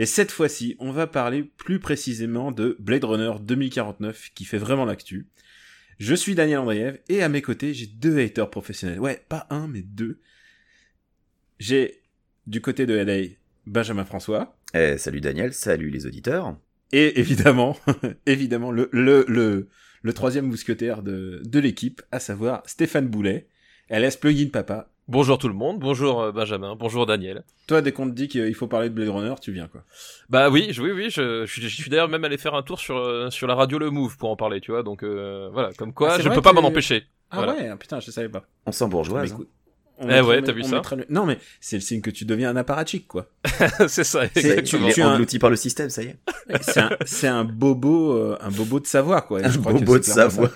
Et cette fois-ci, on va parler plus précisément de Blade Runner 2049, qui fait vraiment l'actu. Je suis Daniel Andreev, et à mes côtés, j'ai deux haters professionnels. Ouais, pas un, mais deux. J'ai, du côté de LA, Benjamin François. Eh, salut Daniel, salut les auditeurs. Et évidemment, évidemment, le, le, le, le troisième mousquetaire de, de l'équipe, à savoir Stéphane Boulet, LS Plugin Papa. Bonjour tout le monde, bonjour euh, Benjamin, bonjour Daniel. Toi, dès qu'on te dit qu'il faut parler de Blade Runner, tu viens quoi. Bah oui, je, oui, oui, je, je, suis- je suis d'ailleurs même allé faire un tour sur euh, sur la radio Le Move pour en parler, tu vois. Donc euh, voilà, comme quoi, Ah, je peux pas m'en empêcher. Ah Voilà. ouais, putain, je savais pas. On sent bourgeoise. Hein. On Eh ouais, t'as vu ça le- Non mais c'est le signe que tu deviens un apparatchik quoi. c'est ça, exactement. tu tu es un- englouti par le système, ça y est. C'est un, c'est un bobo, euh, un bobo de savoir quoi. Et Un je crois que bobo de Savoie.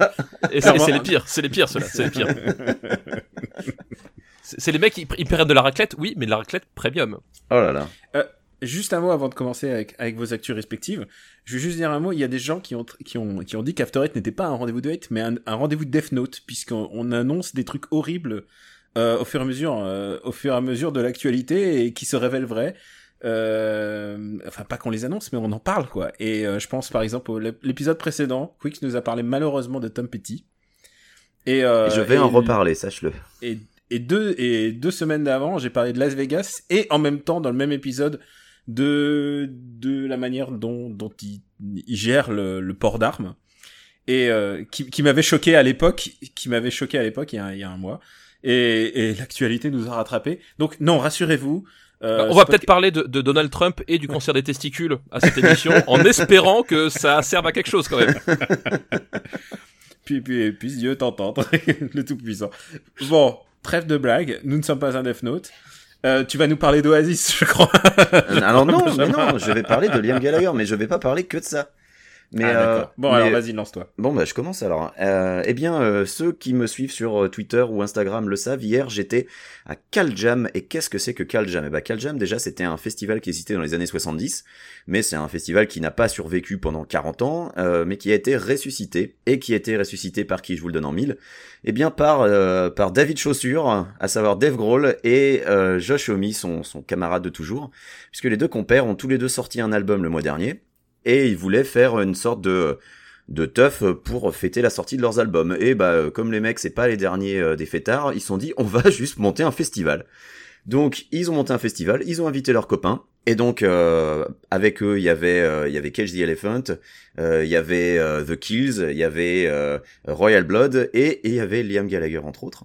Et c'est les pires, c'est les pires ceux-là, c'est les pires. C'est les mecs, ils, ils prennent de la raclette, oui, mais de la raclette premium. Oh là là. ça. Juste un mot avant de commencer avec, avec vos actus respectives. Je veux juste dire un mot. Il y a des gens qui ont qui ont qui ont dit qu'After Eight n'était pas un rendez-vous de hate, mais un, un rendez-vous de Death Note, puisqu'on on annonce des trucs horribles euh, au fur et à mesure, euh, au fur et à mesure de l'actualité et qui se révèlent vrais. Euh, enfin, pas qu'on les annonce, mais on en parle, quoi. Et euh, je pense, par exemple, au l'épisode précédent, Quicks nous a parlé malheureusement de Tom Petty. Et, euh, Et je vais en reparler, sache-le. Et, et deux et deux semaines d'avant, j'ai parlé de Las Vegas et en même temps, dans le même épisode, de de la manière dont dont il, il gère le, le port d'armes et euh, qui, qui m'avait choqué à l'époque, qui m'avait choqué à l'époque il y a, un- il y a un mois. Et, et l'actualité nous a rattrapés. Donc non, rassurez-vous. euh, Bah, on va peut-être parler de, de Donald Trump et du cancer des testicules à cette émission, en espérant que ça serve à quelque chose quand même. Puis, puis, puisse Dieu t'entendre, le Tout-Puissant. Bon, trêve de blague, nous ne sommes pas un Death Note. Euh, tu vas nous parler d'Oasis, je crois. Euh, Alors non, mais non, je vais parler de Liam Gallagher, mais je vais pas parler que de ça. Mais, Ah, euh. Bon, mais- alors vas-y, lance-toi. Bon bah je commence alors. Euh, eh bien euh, ceux qui me suivent sur euh, Twitter ou Instagram le savent. Hier j'étais à Caljam et qu'est-ce que c'est que Caljam? Eh bah Caljam déjà c'était un festival qui existait dans les années 70, mais c'est un festival qui n'a pas survécu pendant 40 ans, euh, mais qui a été ressuscité et qui a été ressuscité par qui? Je vous le donne en mille Eh bien par euh, par David Chaussure, à savoir Dave Grohl et euh, Josh Homme, son son camarade de toujours, puisque les deux compères ont tous les deux sorti un album le mois dernier et ils voulaient faire une sorte de de teuf pour fêter la sortie de leurs albums. Et bah euh, comme les mecs c'est pas les derniers euh, des fêtards, ils se sont dit on va juste monter un festival. Donc ils ont monté un festival, ils ont invité leurs copains. Et donc euh, avec eux il y avait euh, il y avait Cage the Elephant, euh, il y avait euh, The Kills, il y avait Royal Blood et, il y avait Liam Gallagher entre autres.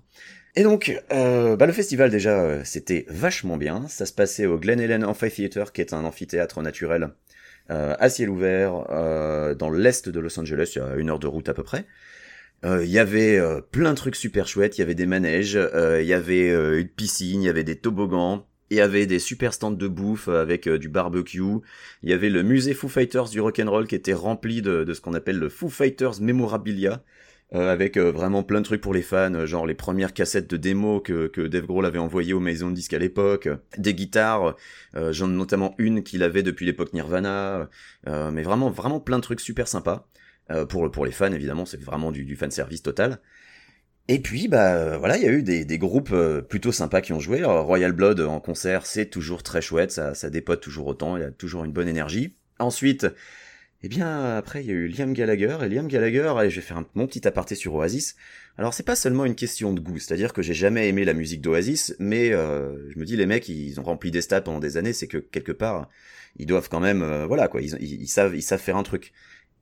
Et donc, euh, bah, le festival déjà, c'était vachement bien. Ça se passait au Glen Ellen Amphitheater, qui est un amphithéâtre naturel à ciel ouvert euh, dans l'est de Los Angeles, il y a une heure de route à peu près. Euh, Il y avait euh, plein de trucs super chouettes, il y avait des manèges, euh, il y avait euh, une piscine, il y avait des toboggans, il y avait des super stands de bouffe euh, avec euh, du barbecue, il y avait le musée Foo Fighters du rock'n'roll qui était rempli de, de ce qu'on appelle le Foo Fighters Memorabilia, euh, avec euh, vraiment plein de trucs pour les fans, euh, genre les premières cassettes de démo que, que Dave Grohl avait envoyées aux maisons de disques à l'époque, euh, des guitares, euh, j'en ai notamment une qu'il avait depuis l'époque Nirvana, mais vraiment vraiment plein de trucs super sympas. Pour, pour les fans évidemment, c'est vraiment du, du fan service total. Et puis bah voilà, il y a eu des, des groupes plutôt sympas qui ont joué. Alors, Royal Blood en concert, c'est toujours très chouette, ça, ça dépote toujours autant, il y a toujours une bonne énergie. Ensuite, eh bien après il y a eu Liam Gallagher et Liam Gallagher, allez, je vais faire un, mon petit aparté sur Oasis. Alors c'est pas seulement une question de goût, c'est-à-dire que j'ai jamais aimé la musique d'Oasis, mais euh, je me dis les mecs ils ont rempli des stades pendant des années, c'est que quelque part ils doivent quand même euh, voilà quoi, ils, ils, ils savent ils savent faire un truc.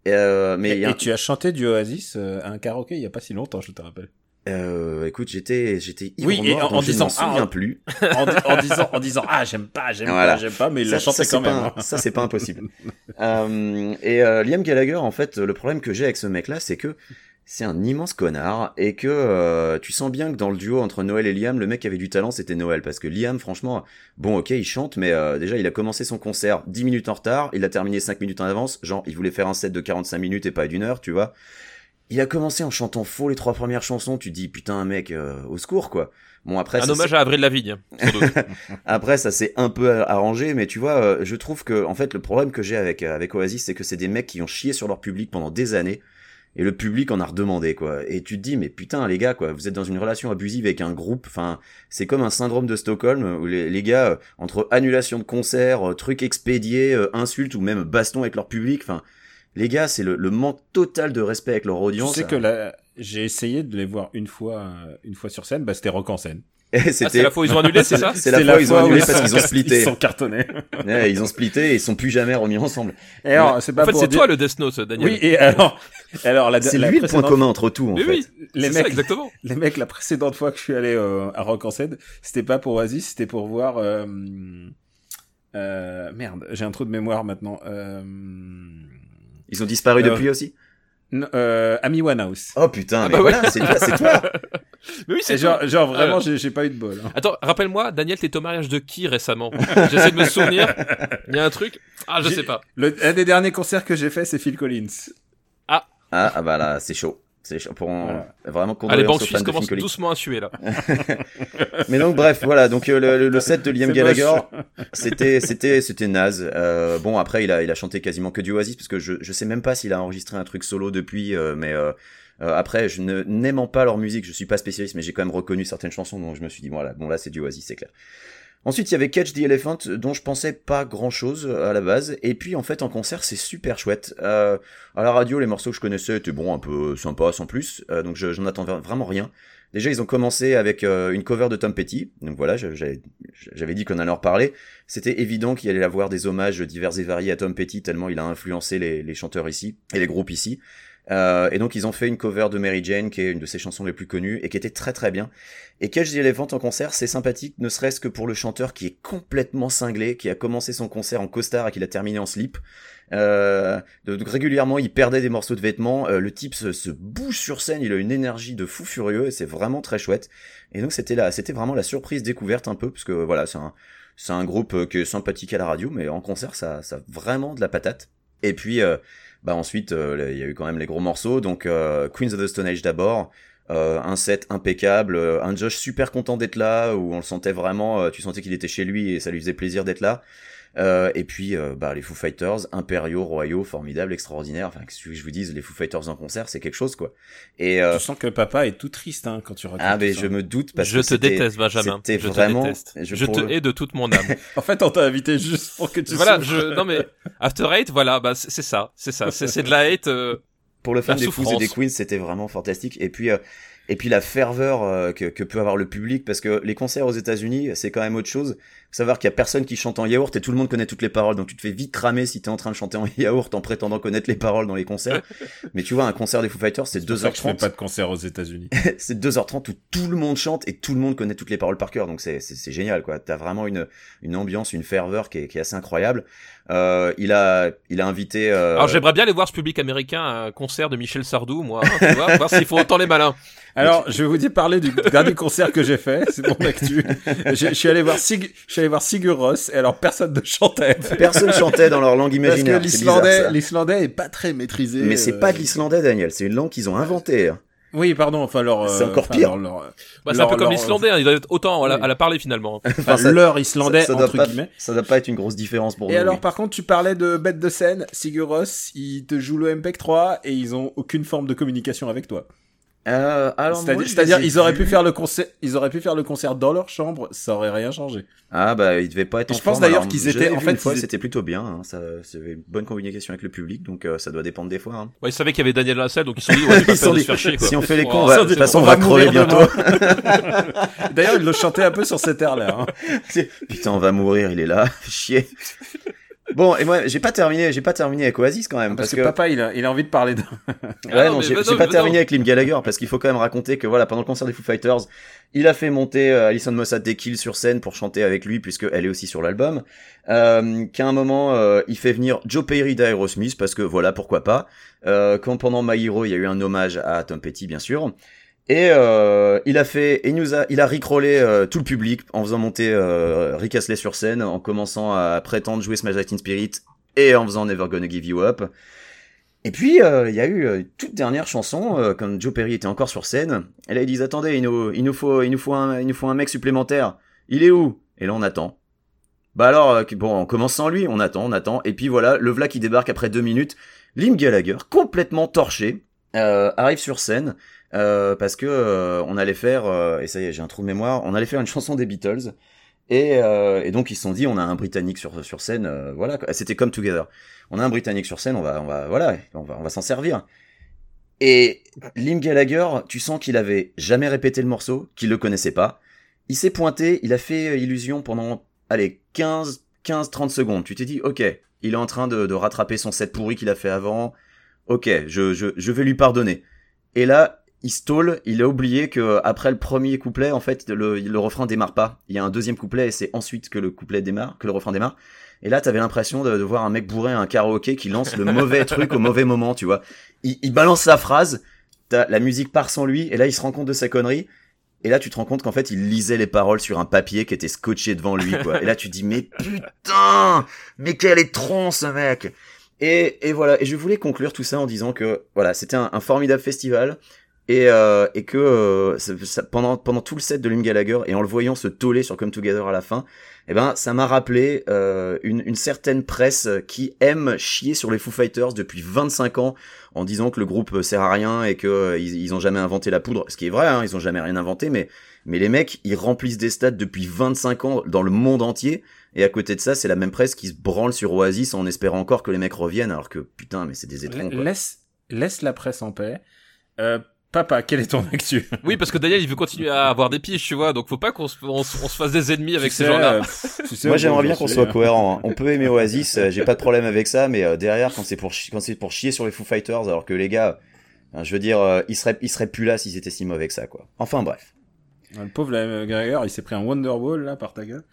Euh, mais Et, a un- et tu as chanté du Oasis euh, à un karaoké il y a pas si longtemps, je te rappelle. Euh, écoute, j'étais, j'étais Oui, et en- je disant, ah, plus. en, di- en disant, en disant, ah, j'aime pas, j'aime Voilà. pas, j'aime pas, mais il l'a ça, quand même. hein. Ça, c'est pas impossible. euh, et euh, Liam Gallagher, en fait, le problème que j'ai avec ce mec-là, c'est que c'est un immense connard et que euh, tu sens bien que dans le duo entre Noël et Liam, le mec qui avait du talent, c'était Noël parce que Liam, franchement, bon, ok, il chante, mais déjà, il a commencé son concert 10 minutes en retard, il a terminé 5 minutes en avance, genre, il voulait faire un set de 45 minutes et pas d'une heure, tu vois. Il a commencé en chantant faux les trois premières chansons, tu te dis putain mec, euh, au secours quoi. Bon après Un ça, hommage à Avril Lavigne, doute. après, ça s'est un peu arrangé, mais tu vois, euh, je trouve que, en fait, le problème que j'ai avec, avec Oasis, c'est que c'est des mecs qui ont chié sur leur public pendant des années, et le public en a redemandé, quoi. Et tu te dis, mais putain, les gars, quoi, vous êtes dans une relation abusive avec un groupe, enfin, c'est comme un syndrome de Stockholm, où les, les gars, euh, entre annulation de concerts, euh, trucs expédiés, insultes, ou même baston avec leur public, enfin, les gars, c'est le, le manque total de respect avec leur Tu audience. sais que là, j'ai essayé de les voir une fois, euh, une fois sur scène, bah c'était rock en scène. Et Ah, c'est la fois où ils ont annulé, c'est ça C'est la fois où ils ont annulé où parce qu'ils ont splitté. Ils sont cartonnés. Ouais, ils ont splitté et ils sont plus jamais remis ensemble. Et alors, c'est pas En fait, c'est dire- toi le Death Note, Daniel. Oui, et alors, alors la, C'est lui le point commun entre tout, en Mais fait. oui, Les c'est ça, mecs, exactement. les mecs, la précédente fois que je suis allé euh, à Rock en scène, c'était pas pour Oasis, c'était pour voir. Euh, euh, merde, j'ai un trou de mémoire maintenant. Euh, Ils ont disparu Euh, depuis aussi? euh, Amy Winehouse. Oh putain, Ah mais bah ouais. voilà, c'est toi, c'est toi. Mais oui, c'est genre, toi. genre vraiment, Euh. j'ai pas eu de bol. hein. Attends, rappelle-moi, Daniel, t'es au mariage de qui récemment? J'essaie de me souvenir. Il y a un truc? Ah, je sais pas. Le, un des derniers concerts que j'ai fait, c'est Phil Collins. Ah, ah bah là, c'est chaud. Pour Voilà. vraiment Allez, condoléances banque aux fans suisse de commence Phil Collins. doucement à suer là. Mais donc bref, voilà, donc euh, le, le- set de Liam Gallagher, c'était c'était c'était naze. Euh, bon après il a il a chanté quasiment que du Oasis parce que je je sais même pas s'il a enregistré un truc solo depuis euh, mais euh, euh, après je ne n'aimant pas leur musique, je suis pas spécialiste mais j'ai quand même reconnu certaines chansons donc je me suis dit voilà, bon là c'est du Oasis, c'est clair. Ensuite, il y avait Catch the Elephant, dont je pensais pas grand chose à la base. Et puis, en fait, en concert, c'est super chouette. Euh, à la radio, les morceaux que je connaissais étaient bon, un peu sympas, sans plus. Euh, donc, je- j'en attendais vraiment rien. Déjà, ils ont commencé avec euh, une cover de Tom Petty. Donc voilà, je- j'avais dit qu'on allait en reparler. C'était évident qu'il allait avoir des hommages divers et variés à Tom Petty, tellement il a influencé les, les chanteurs ici et les groupes ici. Euh, et donc ils ont fait une cover de Mary Jane, qui est une de ses chansons les plus connues et qui était très très bien. Et Catch the Elephant en concert, c'est sympathique, ne serait-ce que pour le chanteur qui est complètement cinglé, qui a commencé son concert en costard et qui l'a terminé en slip. Euh, donc régulièrement, il perdait des morceaux de vêtements. Euh, le type se, se bouge sur scène, il a une énergie de fou furieux et c'est vraiment très chouette. Et donc c'était là, c'était vraiment la surprise découverte un peu parce que voilà, c'est un, c'est un groupe euh, qui est sympathique à la radio, mais en concert, ça, ça a vraiment de la patate. Et puis, euh, bah ensuite, euh, il y a eu quand même les gros morceaux. Donc euh, Queens of the Stone Age d'abord. Euh, un set impeccable, un Josh super content d'être là, où on le sentait vraiment, tu sentais qu'il était chez lui et ça lui faisait plaisir d'être là. Euh, et puis, euh, bah, les Foo Fighters, impériaux, royaux, formidables, extraordinaires. Enfin, qu'est-ce que je vous dise, les Foo Fighters en concert, c'est quelque chose, quoi. Et euh, Tu sens que papa est tout triste hein, quand tu racontes ah, mais je me doute parce je que te c'était- déteste, Benjamin. c'était je vraiment- te déteste. je Je, pour te hais de toute mon âme. En fait, on t'a invité juste pour que tu voilà, je, non mais, After Eight, voilà, bah, c'est ça, c'est ça, c'est de la hate, euh, pour le fan des Foos et des Queens, c'était vraiment fantastique. Et puis, euh, et puis la ferveur euh, que, que peut avoir le public, parce que les concerts aux États-Unis, c'est quand même autre chose. Faut savoir qu'il y a personne qui chante en yaourt et tout le monde connaît toutes les paroles, donc tu te fais vite cramer si t'es en train de chanter en yaourt en prétendant connaître les paroles dans les concerts. Mais tu vois, un concert des Foo Fighters, c'est C'est pour ça que je fais 2h30. pas de concert aux États-Unis. c'est 2h30 où tout le monde chante et tout le monde connaît toutes les paroles par cœur. Donc c'est c'est c'est génial quoi. T'as vraiment une une ambiance, une ferveur qui est, qui est assez incroyable. Euh, il a il a invité. Euh... Alors j'aimerais bien aller voir ce public américain à un concert de Michel Sardou, moi, hein, tu vois, voir s'ils font autant les malins. Alors, je vais vous dire parler du dernier concert que j'ai fait, c'est mon actu. Je je suis allé voir Sig, je suis allé voir Sigur Rós, et alors personne ne chantait. Personne chantait dans leur langue Parce que imaginaire. c'est bizarre, l'islandais, l'islandais est pas très maîtrisé. Mais c'est euh, pas de l'islandais, Daniel. C'est une langue qu'ils ont inventée. hein. Oui, pardon, enfin leur. C'est euh, encore enfin, pire. leur- leur- Bah, c'est un peu comme leur- l'islandais, hein, il doit être autant à la, Oui. à la parler finalement. enfin, Enfin, ça- leur islandais ça, ça doit entre pas, guillemets. ça doit pas être une grosse différence pour Et nous. alors, oui. par contre, tu parlais de bête de scène, Sigur Rós, ils te jouent le MPEG 3 et ils ont aucune forme de communication avec toi. Euh, alors, C'est-à-dire, ils auraient pu faire le concert, ils auraient pu faire le concert dans leur chambre, ça aurait rien changé. Ah bah ils devaient pas être. Et en je pense d'ailleurs qu'ils étaient- en fait, une fois, ils étaient- c'était plutôt bien. Hein, ça, c'était une bonne communication avec le public, donc euh, ça doit dépendre des fois. Hein. Ouais, ils savaient qu'il y avait Daniel dans la salle, donc ils se sont dit, ouais, Ils sont dit, se chier, quoi. si on fait les Oh, cons, on va- ça, de toute façon on va crever mourir bientôt. D'ailleurs, ils le chantaient un peu sur cet air-là. hein. Putain, on va mourir, il est là, chier. Bon, et moi, j'ai pas terminé, j'ai pas terminé avec Oasis quand même, Parce, parce, que, papa, il a, il a envie de parler de... Ouais, Ah non, non, j'ai bah non, pas mais terminé avec Liam Gallagher parce qu'il faut quand même raconter que voilà, pendant le concert des Foo Fighters, il a fait monter euh, Alison Mossad des Kills sur scène pour chanter avec lui puisque elle est aussi sur l'album. Euh, qu'à un moment, euh, il fait venir Joe Perry d'Aerosmith parce que voilà, pourquoi pas. Euh, quand pendant My Hero, il y a eu un hommage à Tom Petty, bien sûr. Et euh, il a fait, il nous a, il a rickrollé euh, tout le public en faisant monter euh, Rick Astley sur scène, en commençant à prétendre jouer Smash Teen Spirit et en faisant Never Gonna Give You Up. Et puis, euh, il y a eu euh, toute dernière chanson, euh, quand Joe Perry était encore sur scène. Et là, ils disent, attendez, il nous, il nous faut, il nous faut un, il nous faut un mec supplémentaire. Il est où? Et là, on attend. Bah alors, euh, bon, on commence sans lui, on attend, on attend. Et puis voilà, le v'là qui débarque après deux minutes. Lim Gallagher, complètement torché, euh, arrive sur scène. Euh, parce que euh, on allait faire, euh, et ça y est, j'ai un trou de mémoire, on allait faire une chanson des Beatles. Et, euh, et donc ils se sont dit, on a un Britannique sur sur scène, euh, voilà, c'était comme Together. On a un Britannique sur scène, on va, on va, voilà, on va, on va s'en servir. Et Lim Gallagher, tu sens qu'il avait jamais répété le morceau, qu'il le connaissait pas. Il s'est pointé, il a fait euh, illusion pendant, allez, 15, 15, 30 secondes. Tu t'es dit, ok, il est en train de, de rattraper son set pourri qu'il a fait avant. Ok, je, je, je vais lui pardonner. Et là, il stole, il a oublié que après le premier couplet, en fait, le, le refrain démarre pas. Il y a un deuxième couplet et c'est ensuite que le couplet démarre, que le refrain démarre. Et là, t'avais l'impression de, de voir un mec bourré à un karaoké qui lance le mauvais truc au mauvais moment, tu vois. Il, il balance sa phrase, la musique part sans lui, et là, il se rend compte de sa connerie. Et là, tu te rends compte qu'en fait, il lisait les paroles sur un papier qui était scotché devant lui, quoi. Et là, tu te dis, mais putain, mais quel est tronc, ce mec! Et, et voilà. Et je voulais conclure tout ça en disant que, voilà, c'était un, un formidable festival. Et, euh, et que euh, ça- ça- pendant pendant tout le set de Lim Gallagher et en le voyant se toller sur Come Together à la fin, eh ben ça m'a rappelé euh, une, une certaine presse qui aime chier sur les Foo Fighters depuis 25 ans en disant que le groupe sert à rien et que euh, ils, ils ont jamais inventé la poudre, ce qui est vrai, hein, ils ont jamais rien inventé, mais mais les mecs ils remplissent des stades depuis 25 ans dans le monde entier et à côté de ça c'est la même presse qui se branle sur Oasis en espérant encore que les mecs reviennent alors que putain mais c'est des étrons. Laisse, laisse la presse en paix. Euh, papa, quel est ton actu Oui, parce que Daniel, il veut continuer à avoir des piges, tu vois, donc faut pas qu'on se, on, se- on se fasse des ennemis avec Tu ces gens-là. euh, tu sais, Moi j'aimerais bien qu'on soit euh, cohérent. hein. On peut aimer Oasis, euh, j'ai pas de problème avec ça, mais euh, derrière quand c'est pour quand c'est pour chier sur les Foo Fighters, alors que les gars, hein, je veux dire, euh, ils seraient ils seraient plus là s'ils étaient si mauvais que ça quoi. Enfin bref. Le pauvre euh, Gregor, il s'est pris un Wonderwall là par ta gueule.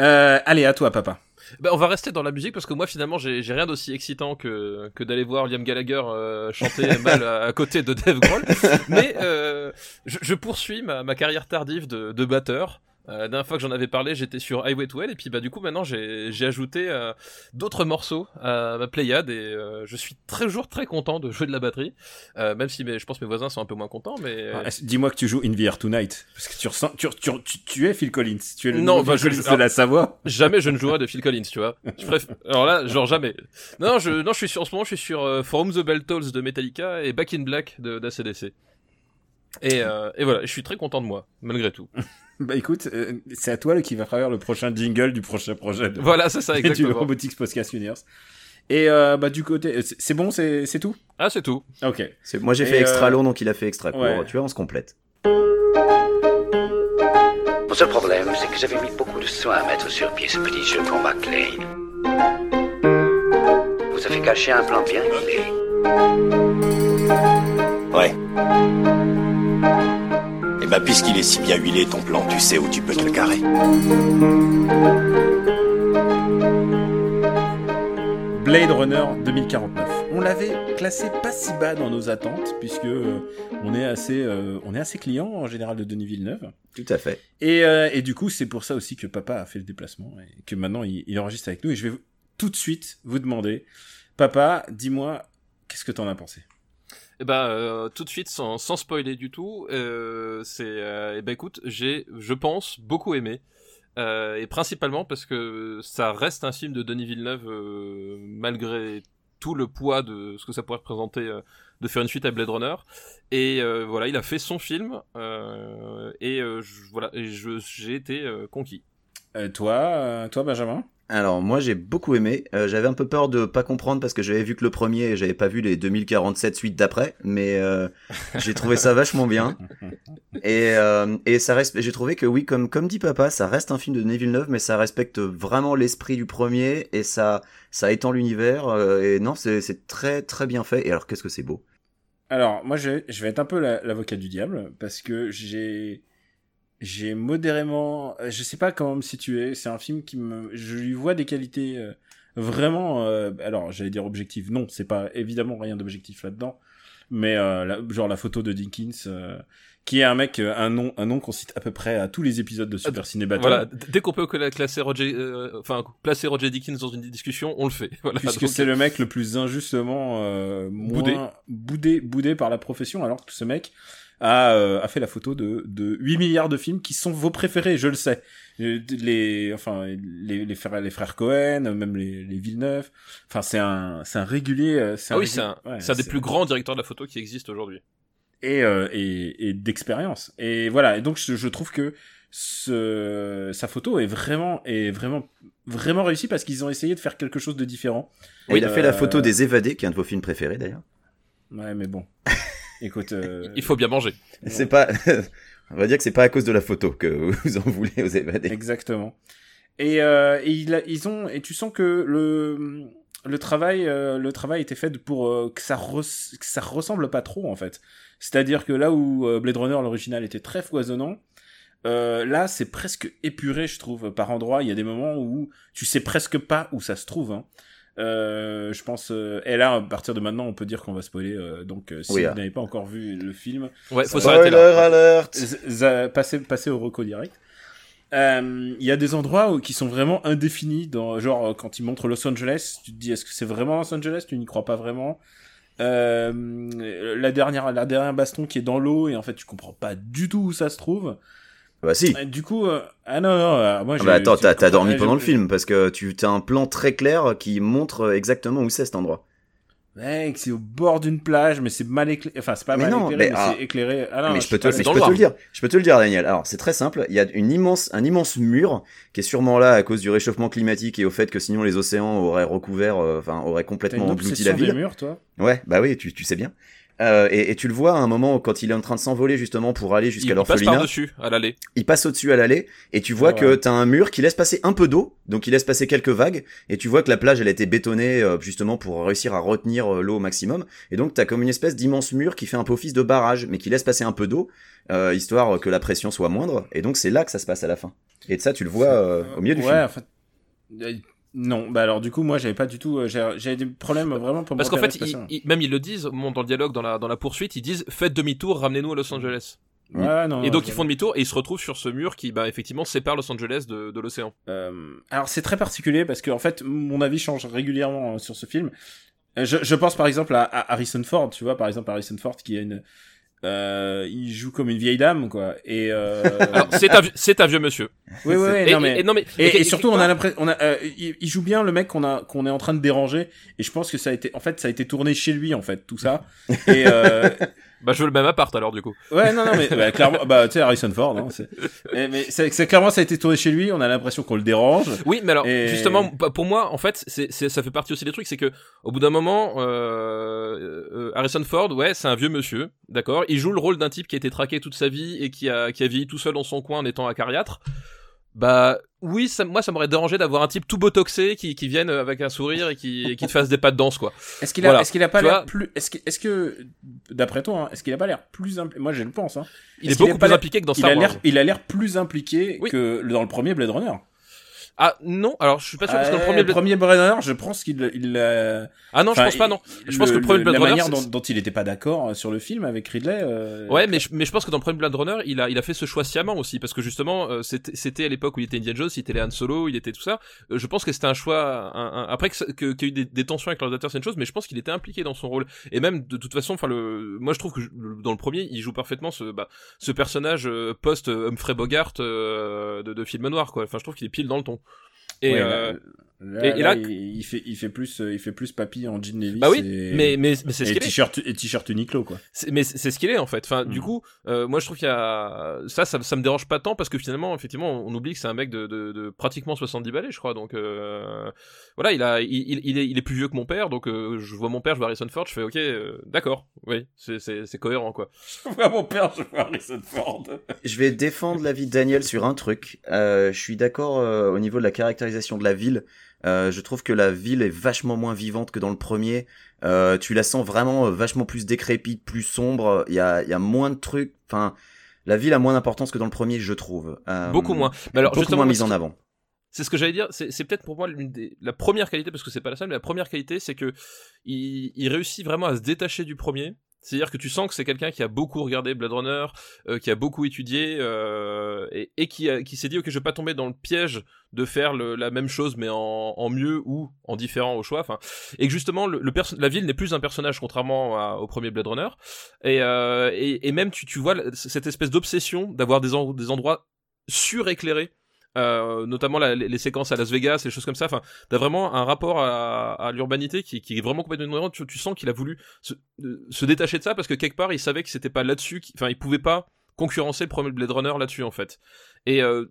Euh, allez, à toi, papa. Ben, on va rester dans la musique parce que moi finalement j'ai j'ai rien d'aussi excitant que que d'aller voir Liam Gallagher euh, chanter mal à, à côté de Dave Grohl. Mais euh, je, je poursuis ma, ma carrière tardive de, de batteur. Euh, la dernière fois que j'en avais parlé, j'étais sur Highway to Hell et puis bah du coup maintenant j'ai ajouté euh, d'autres morceaux à ma Pléiade et euh, je suis très toujours très content de jouer de la batterie, euh, même si mes, je pense que mes voisins sont un peu moins contents. Mais Ah, Dis-moi que tu joues In Air Tonight. Parce que tu ressens, tu, tu, tu, tu es Phil Collins. Tu es le Non, bah, Phil je- Collins alors- de la Savoie. jamais je ne jouerai de Phil Collins, tu vois. Je préfère... Alors là, genre jamais. Non, je, non, je suis sur, en ce moment, je suis sur euh, From the Bell Tolls de Metallica et Back in Black de d'ACDC. Et, euh, et voilà, je suis très content de moi, malgré tout. Bah écoute, euh, c'est à toi qui va faire le prochain jingle du prochain projet de, Voilà, c'est ça, du exactement. Robotics Podcast Universe. Et euh, bah du côté, c'est c'est bon, c'est c'est tout? Ah, c'est tout. Ok. Moi j'ai fait extra euh, long donc il a fait extra court. ouais. Tu vois on se complète. Mon seul problème, c'est que j'avais mis beaucoup de soin à mettre sur pied ce petit jeu pour McLean. Vous avez caché un plan bien huilé. Ouais. Bah, puisqu'il est si bien huilé, ton plan, tu sais où tu peux te le carrer. Blade Runner 2049. On l'avait classé pas si bas dans nos attentes puisque euh, on est assez, euh, on est assez client en général de Denis Villeneuve. Tout à fait. Et, euh, et du coup, c'est pour ça aussi que papa a fait le déplacement et que maintenant il, il enregistre avec nous. Et je vais tout de suite vous demander, papa, dis-moi, qu'est-ce que t'en as pensé? Et bah, euh, tout de suite, sans, spoiler du tout, euh, c'est, euh, et bah écoute, j'ai, je pense, beaucoup aimé. Euh, et principalement parce que ça reste un film de Denis Villeneuve malgré tout le poids de ce que ça pourrait représenter de faire une suite à Blade Runner. Et voilà il a fait son film et je, voilà j'ai été conquis. Toi, toi Benjamin? Alors moi j'ai beaucoup aimé. Euh, j'avais un peu peur de pas comprendre parce que j'avais vu que le premier et j'avais pas vu les 2047 suites d'après, mais euh, j'ai trouvé ça vachement bien. Et, euh, et ça reste. J'ai trouvé que oui, comme comme dit papa, ça reste un film de Denis Villeneuve, mais ça respecte vraiment l'esprit du premier et ça ça étend l'univers. euh, et non, c'est c'est très très bien fait. Et alors qu'est-ce que c'est beau? Alors, moi, je, je vais être un peu la- l'avocat du diable parce que j'ai j'ai modérément, je sais pas comment me situer. C'est un film qui me, je lui vois des qualités euh, vraiment. euh, alors, j'allais dire objectives. Non, c'est pas évidemment rien d'objectif là-dedans. Mais euh, la- genre la photo de Dinkins, euh, qui est un mec, euh, un nom, un nom qu'on cite à peu près à tous les épisodes de Super Ciné Battle. Voilà, dès qu'on peut cla- classer Roger, euh, enfin placer Roger Dickens dans une discussion, on le fait. Voilà, Puisque donc- c'est le mec le plus injustement euh, moins- Boudé. boudé, boudé par la profession, alors que ce mec a, euh, a fait la photo de, de 8 milliards de films qui sont vos préférés, je le sais. Euh, Les, enfin, les, les, frères, les frères Cohen, même les, les Villeneuve. Enfin, c'est un, c'est un régulier. euh, Ah oui, régulier- c'est un, ouais, c'est un des plus grands directeurs de la photo qui existent aujourd'hui. et, euh, et, et d'expérience. Et voilà. Et donc, je, je trouve que ce, sa photo est vraiment, est vraiment, vraiment réussie parce qu'ils ont essayé de faire quelque chose de différent. Et il a fait la Euh, photo des évadés, qui est un de vos films préférés d'ailleurs. Ouais, mais bon. Écoute, euh, Il faut bien manger. C'est pas. On va dire que c'est pas à cause de la photo que vous en voulez aux évadés. exactement. Et, euh, et il a- ils ont et tu sens que le le travail euh, le travail était fait pour euh, que ça res- que ça ressemble pas trop en fait. C'est-à-dire que là où euh, Blade Runner l'original était très foisonnant, euh, là c'est presque épuré je trouve par endroits. Il y a des moments où tu sais presque pas où ça se trouve. Hein. Euh, je pense euh, et là à partir de maintenant on peut dire qu'on va spoiler euh, donc euh, si Oui, vous ah. n'avez pas encore vu le film Ouais, faut Spoiler s'arrêter là. alert Z- z- passer passer au reco direct. Euh, Il y a des endroits où, qui sont vraiment indéfinis, dans, genre euh, quand ils montrent Los Angeles, tu te dis est-ce que c'est vraiment Los Angeles? Tu n'y crois pas vraiment. Euh, la dernière la dernière baston qui est dans l'eau et en fait tu comprends pas du tout où ça se trouve. Bah si. Euh, Du coup, euh, ah non non, euh, moi Ah j'ai- bah attends, t'as dormi pendant le film parce que tu as un plan très clair qui montre exactement où c'est cet endroit. Mec, c'est au bord d'une plage, mais c'est mal éclairé. Enfin, c'est pas Mais mal non, éclairé, mais mais, ah. c'est éclairé. Ah non, mais je je peux te, mais je peux le te le dire. Je peux te le dire, Daniel. Alors c'est très simple. Il y a une immense, un immense mur qui est sûrement là à cause du réchauffement climatique et au fait que sinon les océans auraient recouvert, euh, enfin auraient complètement englouti la des ville. murs, toi? Ouais, bah oui, tu, tu sais bien. Euh, et, et tu le vois à un moment quand il est en train de s'envoler justement pour aller jusqu'à il passe l'orphelinat. par-dessus, à l'aller. il passe au-dessus à l'allée et tu vois Ah que ouais. t'as un mur qui laisse passer un peu d'eau, donc il laisse passer quelques vagues et tu vois que la plage elle a été bétonnée euh, justement pour réussir à retenir euh, l'eau au maximum et donc t'as comme une espèce d'immense mur qui fait un peu office de barrage mais qui laisse passer un peu d'eau euh, histoire que la pression soit moindre et donc c'est là que ça se passe à la fin. Et de ça tu le vois euh, au milieu du ouais, film. en fait, non, bah alors du coup, moi, j'avais pas du tout, euh, j'ai- j'avais des problèmes vraiment pour Parce qu'en fait, ils- ils- même ils le disent, dans le dialogue, dans la, dans la poursuite, ils disent faites demi-tour, ramenez-nous à Los Angeles. Ouais, non, et donc ils font demi-tour et ils se retrouvent sur ce mur qui, bah, effectivement, sépare Los Angeles de, de l'océan. Euh, alors c'est très particulier parce que en fait, mon avis change régulièrement euh, sur ce film. Euh, Je, je pense par exemple à, à Harrison Ford, tu vois, par exemple Harrison Ford qui a une, euh, il joue comme une vieille dame, quoi. Et euh... Alors, c'est un, c'est un vieux monsieur. oui, oui, Et, non mais. et- et non, mais Et, et- surtout, on a l'impression, on a, euh, il, il joue bien le mec qu'on a, qu'on est en train de déranger. Et je pense que ça a été, en fait, ça a été tourné chez lui, en fait, tout ça. Et euh, bah, je veux le même appart alors, du coup. ouais, non, non, mais bah, clairement, bah, tu sais, Harrison Ford, hein, c'est, mais, mais c'est, c'est clairement, ça a été tourné chez lui. On a l'impression qu'on le dérange. Oui, mais alors Et- justement, pour moi, en fait, c'est, c'est, ça fait partie aussi des trucs, c'est que au bout d'un moment, euh, euh, Harrison Ford, ouais, c'est un vieux monsieur, d'accord. Il joue le rôle d'un type qui a été traqué toute sa vie et qui a, qui a vieilli tout seul dans son coin en étant acariâtre. Bah oui, ça, moi ça m'aurait dérangé d'avoir un type tout botoxé qui, qui vienne avec un sourire et qui, et qui te fasse des pas de danse quoi. Est-ce qu'il a, Voilà. est-ce qu'il a pas l'air plus, est-ce que, est-ce que, d'après toi, hein, est-ce qu'il a pas l'air plus impliqué Moi, je le pense. Hein. Il est beaucoup a pas plus l'air- impliqué que dans Il Star Wars. l'air, il a l'air plus impliqué Oui. que dans le premier Blade Runner. Ah non, alors je suis pas sûr parce que le premier. le premier Blade Runner, je pense qu'il, il, euh, Ah non, je pense pas non. Je pense que le premier Blade la Runner, manière dont, dont il était pas d'accord euh, sur le film avec Ridley. euh, Ouais, mais je, mais je pense que dans le premier Blade Runner, il a, il a fait ce choix sciemment aussi, parce que justement, euh, c'était c'était à l'époque où il était Indiana Jones, il était les Han Solo, il était tout ça. Euh, je pense que c'était un choix. un- un- après que qu'il y a eu des, des tensions avec l'ordinateur, c'est une chose, mais je pense qu'il était impliqué dans son rôle. Et même de toute façon, enfin le, moi je trouve que le- dans le premier, il joue parfaitement ce, bah, ce personnage post Humphrey Bogart euh, de, de film noir, quoi. Enfin, je trouve qu'il est pile dans le ton. Et ouais, euh, bah, Là, Et- et là, là- il, il fait, il fait plus, euh, il fait plus papy en jean Levi's Bah oui, et, mais mais mais c'est ce et qu'il est. t-shirt et t-shirt Uniqlo quoi. Mais c'est ce qu'il est en fait. Enfin, du Mm. coup, euh, moi je trouve qu'il y a ça, ça, ça me dérange pas tant parce que finalement, effectivement, on oublie que c'est un mec de, de, de pratiquement 70 balais, je crois. Donc euh, voilà, il a, il, il, il est, il est plus vieux que mon père, donc euh, je vois mon père, je vois Harrison Ford, je fais ok, euh, d'accord, oui, c'est cohérent quoi. Je vois mon père, je vois Harrison Ford. Je vais défendre l'avis de Daniel sur un truc. Euh, je suis d'accord euh, au niveau de la caractérisation de la ville. Euh, je trouve que la ville est vachement moins vivante que dans le premier. Euh, tu la sens vraiment euh, vachement plus décrépite, plus sombre. Il y a, y a moins de trucs. Enfin, la ville a moins d'importance que dans le premier, je trouve. Euh, Beaucoup moins. Mais alors beaucoup moins moi, mise en avant. C'est ce que j'allais dire. C'est c'est peut-être pour moi l'une des la première qualité parce que c'est pas la seule, mais la première qualité, c'est que il, il réussit vraiment à se détacher du premier. C'est-à-dire que tu sens que c'est quelqu'un qui a beaucoup regardé Blade Runner, euh, qui a beaucoup étudié euh, et, qui, s'est dit ok je vais pas tomber dans le piège de faire la même chose mais en, mieux ou en différent au choix. Enfin et que justement la ville n'est plus un personnage contrairement au premier Blade Runner et, euh, même tu, vois cette espèce d'obsession d'avoir des, des endroits suréclairés euh, notamment les, séquences à Las Vegas, les choses comme ça. Enfin, t'as vraiment un rapport à, l'urbanité qui, est vraiment complètement différent. Tu, sens qu'il a voulu se, détacher de ça parce que quelque part, il savait que c'était pas là-dessus. Enfin, il pouvait pas concurrencer le premier Blade Runner là-dessus en fait. Et euh,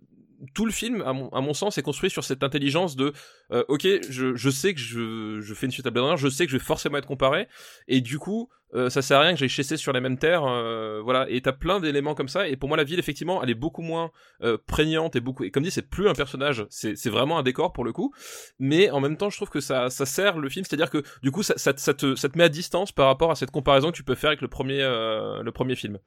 tout le film, à mon, à mon sens, est construit sur cette intelligence de euh, ok, je, je sais que je, je fais une suite à Blade Runner, je sais que je vais forcément être comparé, et du coup, euh, ça sert à rien que j'aille chasser sur les mêmes terres, euh, voilà. Et t'as plein d'éléments comme ça, et pour moi, la ville, effectivement, elle est beaucoup moins euh, prégnante et beaucoup. Et comme dit, c'est plus un personnage, c'est vraiment un décor pour le coup, mais en même temps, je trouve que ça, ça sert le film, c'est-à-dire que du coup, ça, ça, ça te, ça te met à distance par rapport à cette comparaison que tu peux faire avec le premier, euh, le premier film.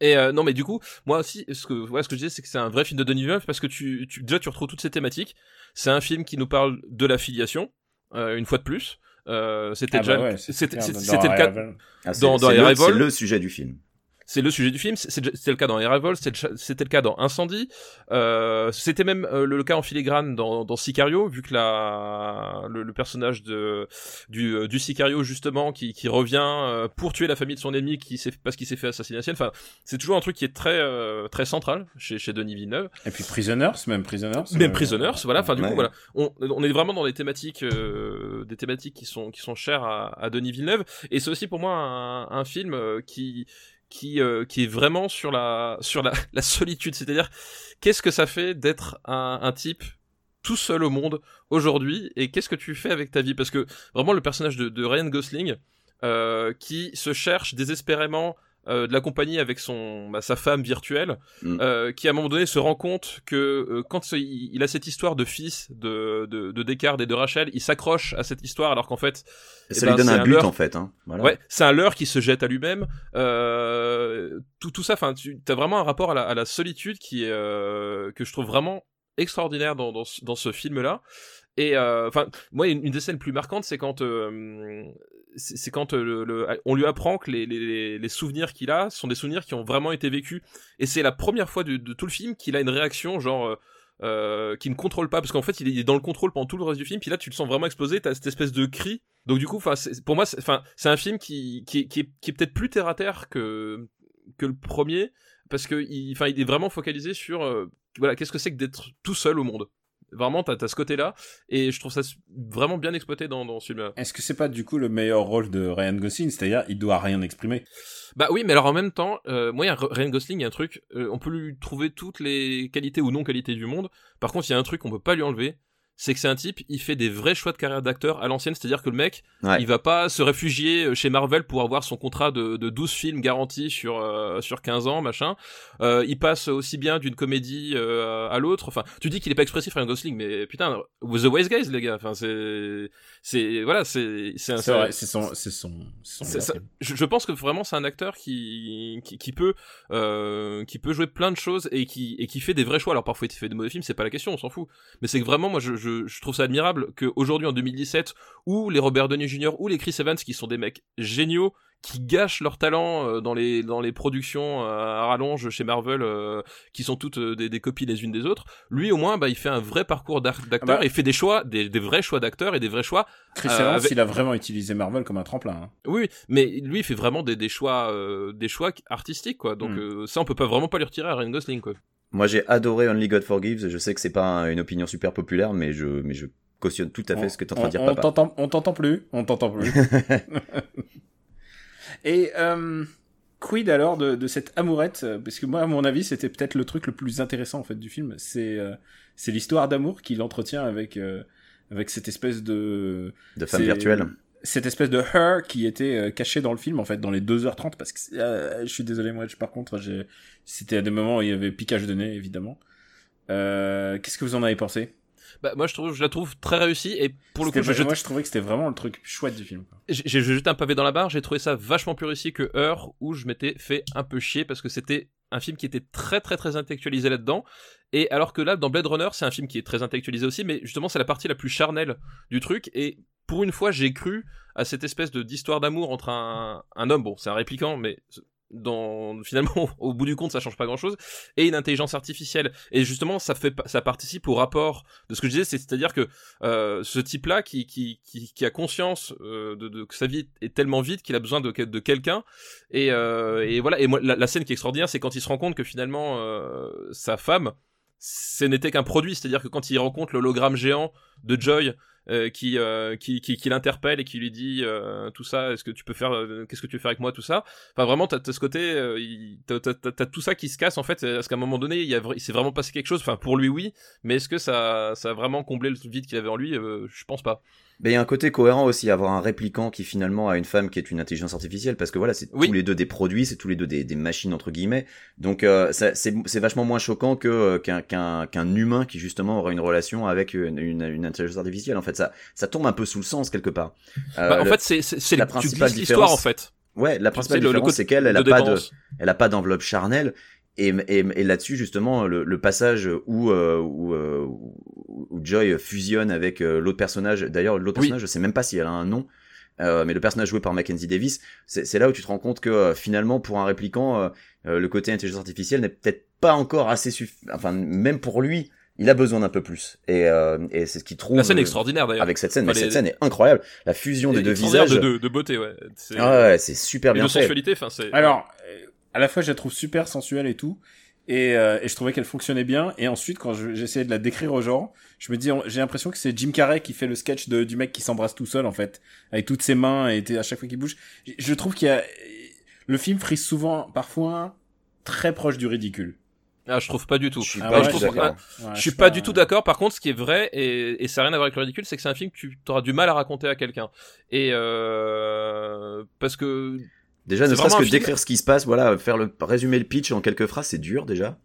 Et euh, non, mais du coup, moi aussi, ce que, voilà, ce que je disais, c'est que c'est un vrai film de Denis Villeneuve parce que tu, tu, déjà, tu retrouves toutes ces thématiques. C'est un film qui nous parle de la filiation, euh, une fois de plus. Euh, c'était Ah bah déjà, ouais, c'était, dans le cas, Dans- dans Arrival- c'est le sujet du film. C'est le sujet du film. C'était le cas dans Arrival, c'était le cha- c'était le cas dans Incendie. Euh, c'était même euh, le, le cas en filigrane dans, dans Sicario, vu que la, le, le personnage de, du, euh, du Sicario justement qui, qui revient euh, pour tuer la famille de son ennemi qui s'est parce qu'il s'est fait assassiner. Enfin, c'est toujours un truc qui est très très très central chez, chez Denis Villeneuve. Et puis Prisoners, même Prisoners. Même euh, Prisoners, voilà. Enfin, du ouais. coup, voilà, on, on est vraiment dans des thématiques, euh, des thématiques qui sont qui sont chères à, à Denis Villeneuve. Et c'est aussi pour moi un, un film euh, qui qui euh, qui est vraiment sur la sur la, solitude. C'est-à-dire, qu'est-ce que ça fait d'être un, type tout seul au monde aujourd'hui et qu'est-ce que tu fais avec ta vie? Parce que vraiment le personnage de, Ryan Gosling euh, qui se cherche désespérément de la compagnie avec son bah, sa femme virtuelle Mm. euh, qui à un moment donné se rend compte que euh, quand il, il a cette histoire de fils de de, de Descartes et de Rachel il s'accroche à cette histoire alors qu'en fait Ça ben, lui donne c'est un un but leurre. en fait. Hein. Voilà. Ouais, c'est un leurre qui se jette à lui-même. Euh, tout, tout ça, enfin, tu as vraiment un rapport à la, à la solitude qui est euh, que je trouve vraiment extraordinaire dans, dans, ce- dans ce film-là. Et euh, enfin, moi, une, une des scènes plus marquantes, c'est quand euh, c'est quand euh, on lui apprend que les, souvenirs qu'il a sont des souvenirs qui ont vraiment été vécus. Et c'est la première fois de, tout le film qu'il a une réaction genre. euh, euh, qui ne contrôle pas parce qu'en fait il est dans le contrôle pendant tout le reste du film puis là tu le sens vraiment exploser t'as cette espèce de cri donc du coup pour moi c'est un film qui est, peut-être plus terre à terre que le premier parce que il enfin il est vraiment focalisé sur euh, voilà qu'est-ce que c'est que d'être tout seul au monde vraiment t'as as ce côté là et je trouve ça vraiment bien exploité dans dans ce film là Est-ce que c'est pas du coup le meilleur rôle de Ryan Gosling, c'est-à-dire il doit rien exprimer. Bah oui, mais alors en même temps, euh, moi, il y a Ryan Gosling, il y a un truc, euh, on peut lui trouver toutes les qualités ou non qualités du monde. Par contre, il y a un truc qu'on peut pas lui enlever, c'est que c'est un type, il fait des vrais choix de carrière d'acteur à l'ancienne, c'est-à-dire que le mec, Ouais. il va pas se réfugier chez Marvel pour avoir son contrat de, de 12 films garantis sur euh, sur 15 ans, machin. Euh, il passe aussi bien d'une comédie euh, à l'autre. Enfin, tu dis qu'il est pas expressif Ryan Gosling, mais putain, The Wise Guys les gars, enfin c'est c'est voilà, c'est c'est un C'est vrai, c'est son, c'est son, ça. je, je pense que vraiment c'est un acteur qui, qui, qui peut euh, qui peut jouer plein de choses et qui et qui fait des vrais choix. Alors parfois il fait des mauvais films, c'est pas la question, on s'en fout. Mais c'est que vraiment moi je, je, je trouve ça admirable qu'aujourd'hui en 2017 où les Robert Downey Jr. ou les Chris Evans qui sont des mecs géniaux qui gâchent leur talent euh, dans les dans les productions euh, à rallonge chez Marvel euh, qui sont toutes des, des copies les unes des autres lui au moins bah il fait un vrai parcours d'ac- d'acteur bah. et fait des choix des, des vrais choix d'acteurs et des vrais choix Chris Euh, Evans, avec- il a vraiment utilisé Marvel comme un tremplin. hein. oui, mais lui il fait vraiment des, des choix, euh, des choix artistiques quoi. Donc Mm. euh, ça on peut pas vraiment pas lui retirer à Ryan Gosling quoi. Moi, j'ai adoré Only God Forgives. Je sais que c'est pas une opinion super populaire, mais je, mais je cautionne tout à fait ce que tu en train de dire, on, papa. t'entend, on t'entend plus, on t'entend plus. Et euh, quid alors de, de cette amourette? Parce que moi, à mon avis, c'était peut-être le truc le plus intéressant en fait du film. C'est euh, c'est l'histoire d'amour qu'il entretient avec euh, avec cette espèce de De femme virtuelle. Cette espèce de her qui était euh, cachée dans le film en fait dans les 2h30 parce que euh, je suis désolé moi par contre c'était à des moments où il y avait piquage de nez évidemment. Euh, Qu'est-ce que vous en avez pensé? Bah, moi, je trouve, je la trouve très réussie et pour le coup, je, moi je trouvais que c'était vraiment le truc chouette du film. j'ai jeté un pavé dans la barre. J'ai trouvé ça vachement plus réussi que Heure où je m'étais fait un peu chier parce que c'était un film qui était très très très intellectualisé là-dedans. Et alors que là, dans Blade Runner, c'est un film qui est très intellectualisé aussi, mais justement, c'est la partie la plus charnelle du truc. Et pour une fois, j'ai cru à cette espèce de d'histoire d'amour entre un, un homme, bon, c'est un répliquant, mais dans finalement au bout du compte ça change pas grand chose et une intelligence artificielle. Et justement ça fait ça participe au rapport de ce que je disais c'est c'est à dire que euh, ce type là qui qui qui, a conscience euh, de, que sa vie est tellement vide qu'il a besoin de de quelqu'un. Et euh, et voilà et moi la, la scène qui est extraordinaire c'est quand il se rend compte que finalement sa femme ce n'était qu'un produit. C'est à dire que quand il rencontre l'hologramme géant de Joy euh, qui, euh, qui, qui, qui l'interpelle et qui lui dit euh, tout ça, est-ce que tu peux faire, euh, qu'est-ce que tu veux faire avec moi, tout ça. Enfin vraiment, t'as, t'as ce côté, euh, t'as, t'as tout ça qui se casse en fait, parce qu'à un moment donné, il, a, il s'est vraiment passé quelque chose. Enfin pour lui oui, mais est-ce que ça, ça a vraiment comblé le vide qu'il avait en lui? Je pense pas. Mais il y a un côté cohérent aussi, avoir un répliquant qui finalement a une femme qui est une intelligence artificielle, parce que voilà, c'est Oui. tous les deux des produits, c'est tous les deux des, des machines entre guillemets. Donc euh, c'est c'est vachement moins choquant que euh, qu'un qu'un qu'un humain qui justement aura une relation avec une, une, une intelligence artificielle. En fait, ça ça tombe un peu sous le sens quelque part. Euh, Bah, en le- fait, c'est, c'est, la le- principale l'histoire en fait. ouais, la principale différence c'est qu'elle, elle a pas de, elle a pas d'enveloppe charnelle. Et, et, et là-dessus justement le, le passage où, euh, où, euh, où, Joy fusionne avec euh, l'autre personnage. D'ailleurs l'autre Oui. personnage, je sais même pas si elle a un nom. Euh, mais le personnage joué par Mackenzie Davis, c'est c'est là où tu te rends compte que euh, finalement pour un répliquant, euh, euh, le côté intelligence artificielle n'est peut-être pas encore assez suffisant. Enfin même pour lui, il a besoin d'un peu plus. Et, euh, et c'est ce qu'il trouve La scène est euh, extraordinaire d'ailleurs. avec cette scène. Enfin, mais les- cette scène est incroyable. La fusion des deux visages. de, de, de beauté, ouais. C'est, Ah ouais, c'est super et bien de fait. sensualité, enfin c'est. Alors, euh, à la fois, je la trouve super sensuelle et tout. Et, euh, et je trouvais qu'elle fonctionnait bien. Et ensuite, quand je- j'essayais de la décrire aux gens, je me dis, j'ai l'impression que c'est Jim Carrey qui fait le sketch de, du mec qui s'embrasse tout seul, en fait, avec toutes ses mains et à chaque fois qu'il bouge. Je- Je trouve qu'il y a, le film frise souvent, parfois, très proche du ridicule. Ah, je trouve pas du tout. Je suis Ah pas ouais, je. Ouais, je suis pas du tout d'accord. Par contre, ce qui est vrai, et, et ça n'a rien à voir avec le ridicule, c'est que c'est un film que tu auras du mal à raconter à quelqu'un. Et euh, parce que Déjà, ne serait-ce que film- décrire ce qui se passe, voilà, faire le résumer le pitch en quelques phrases, c'est dur déjà.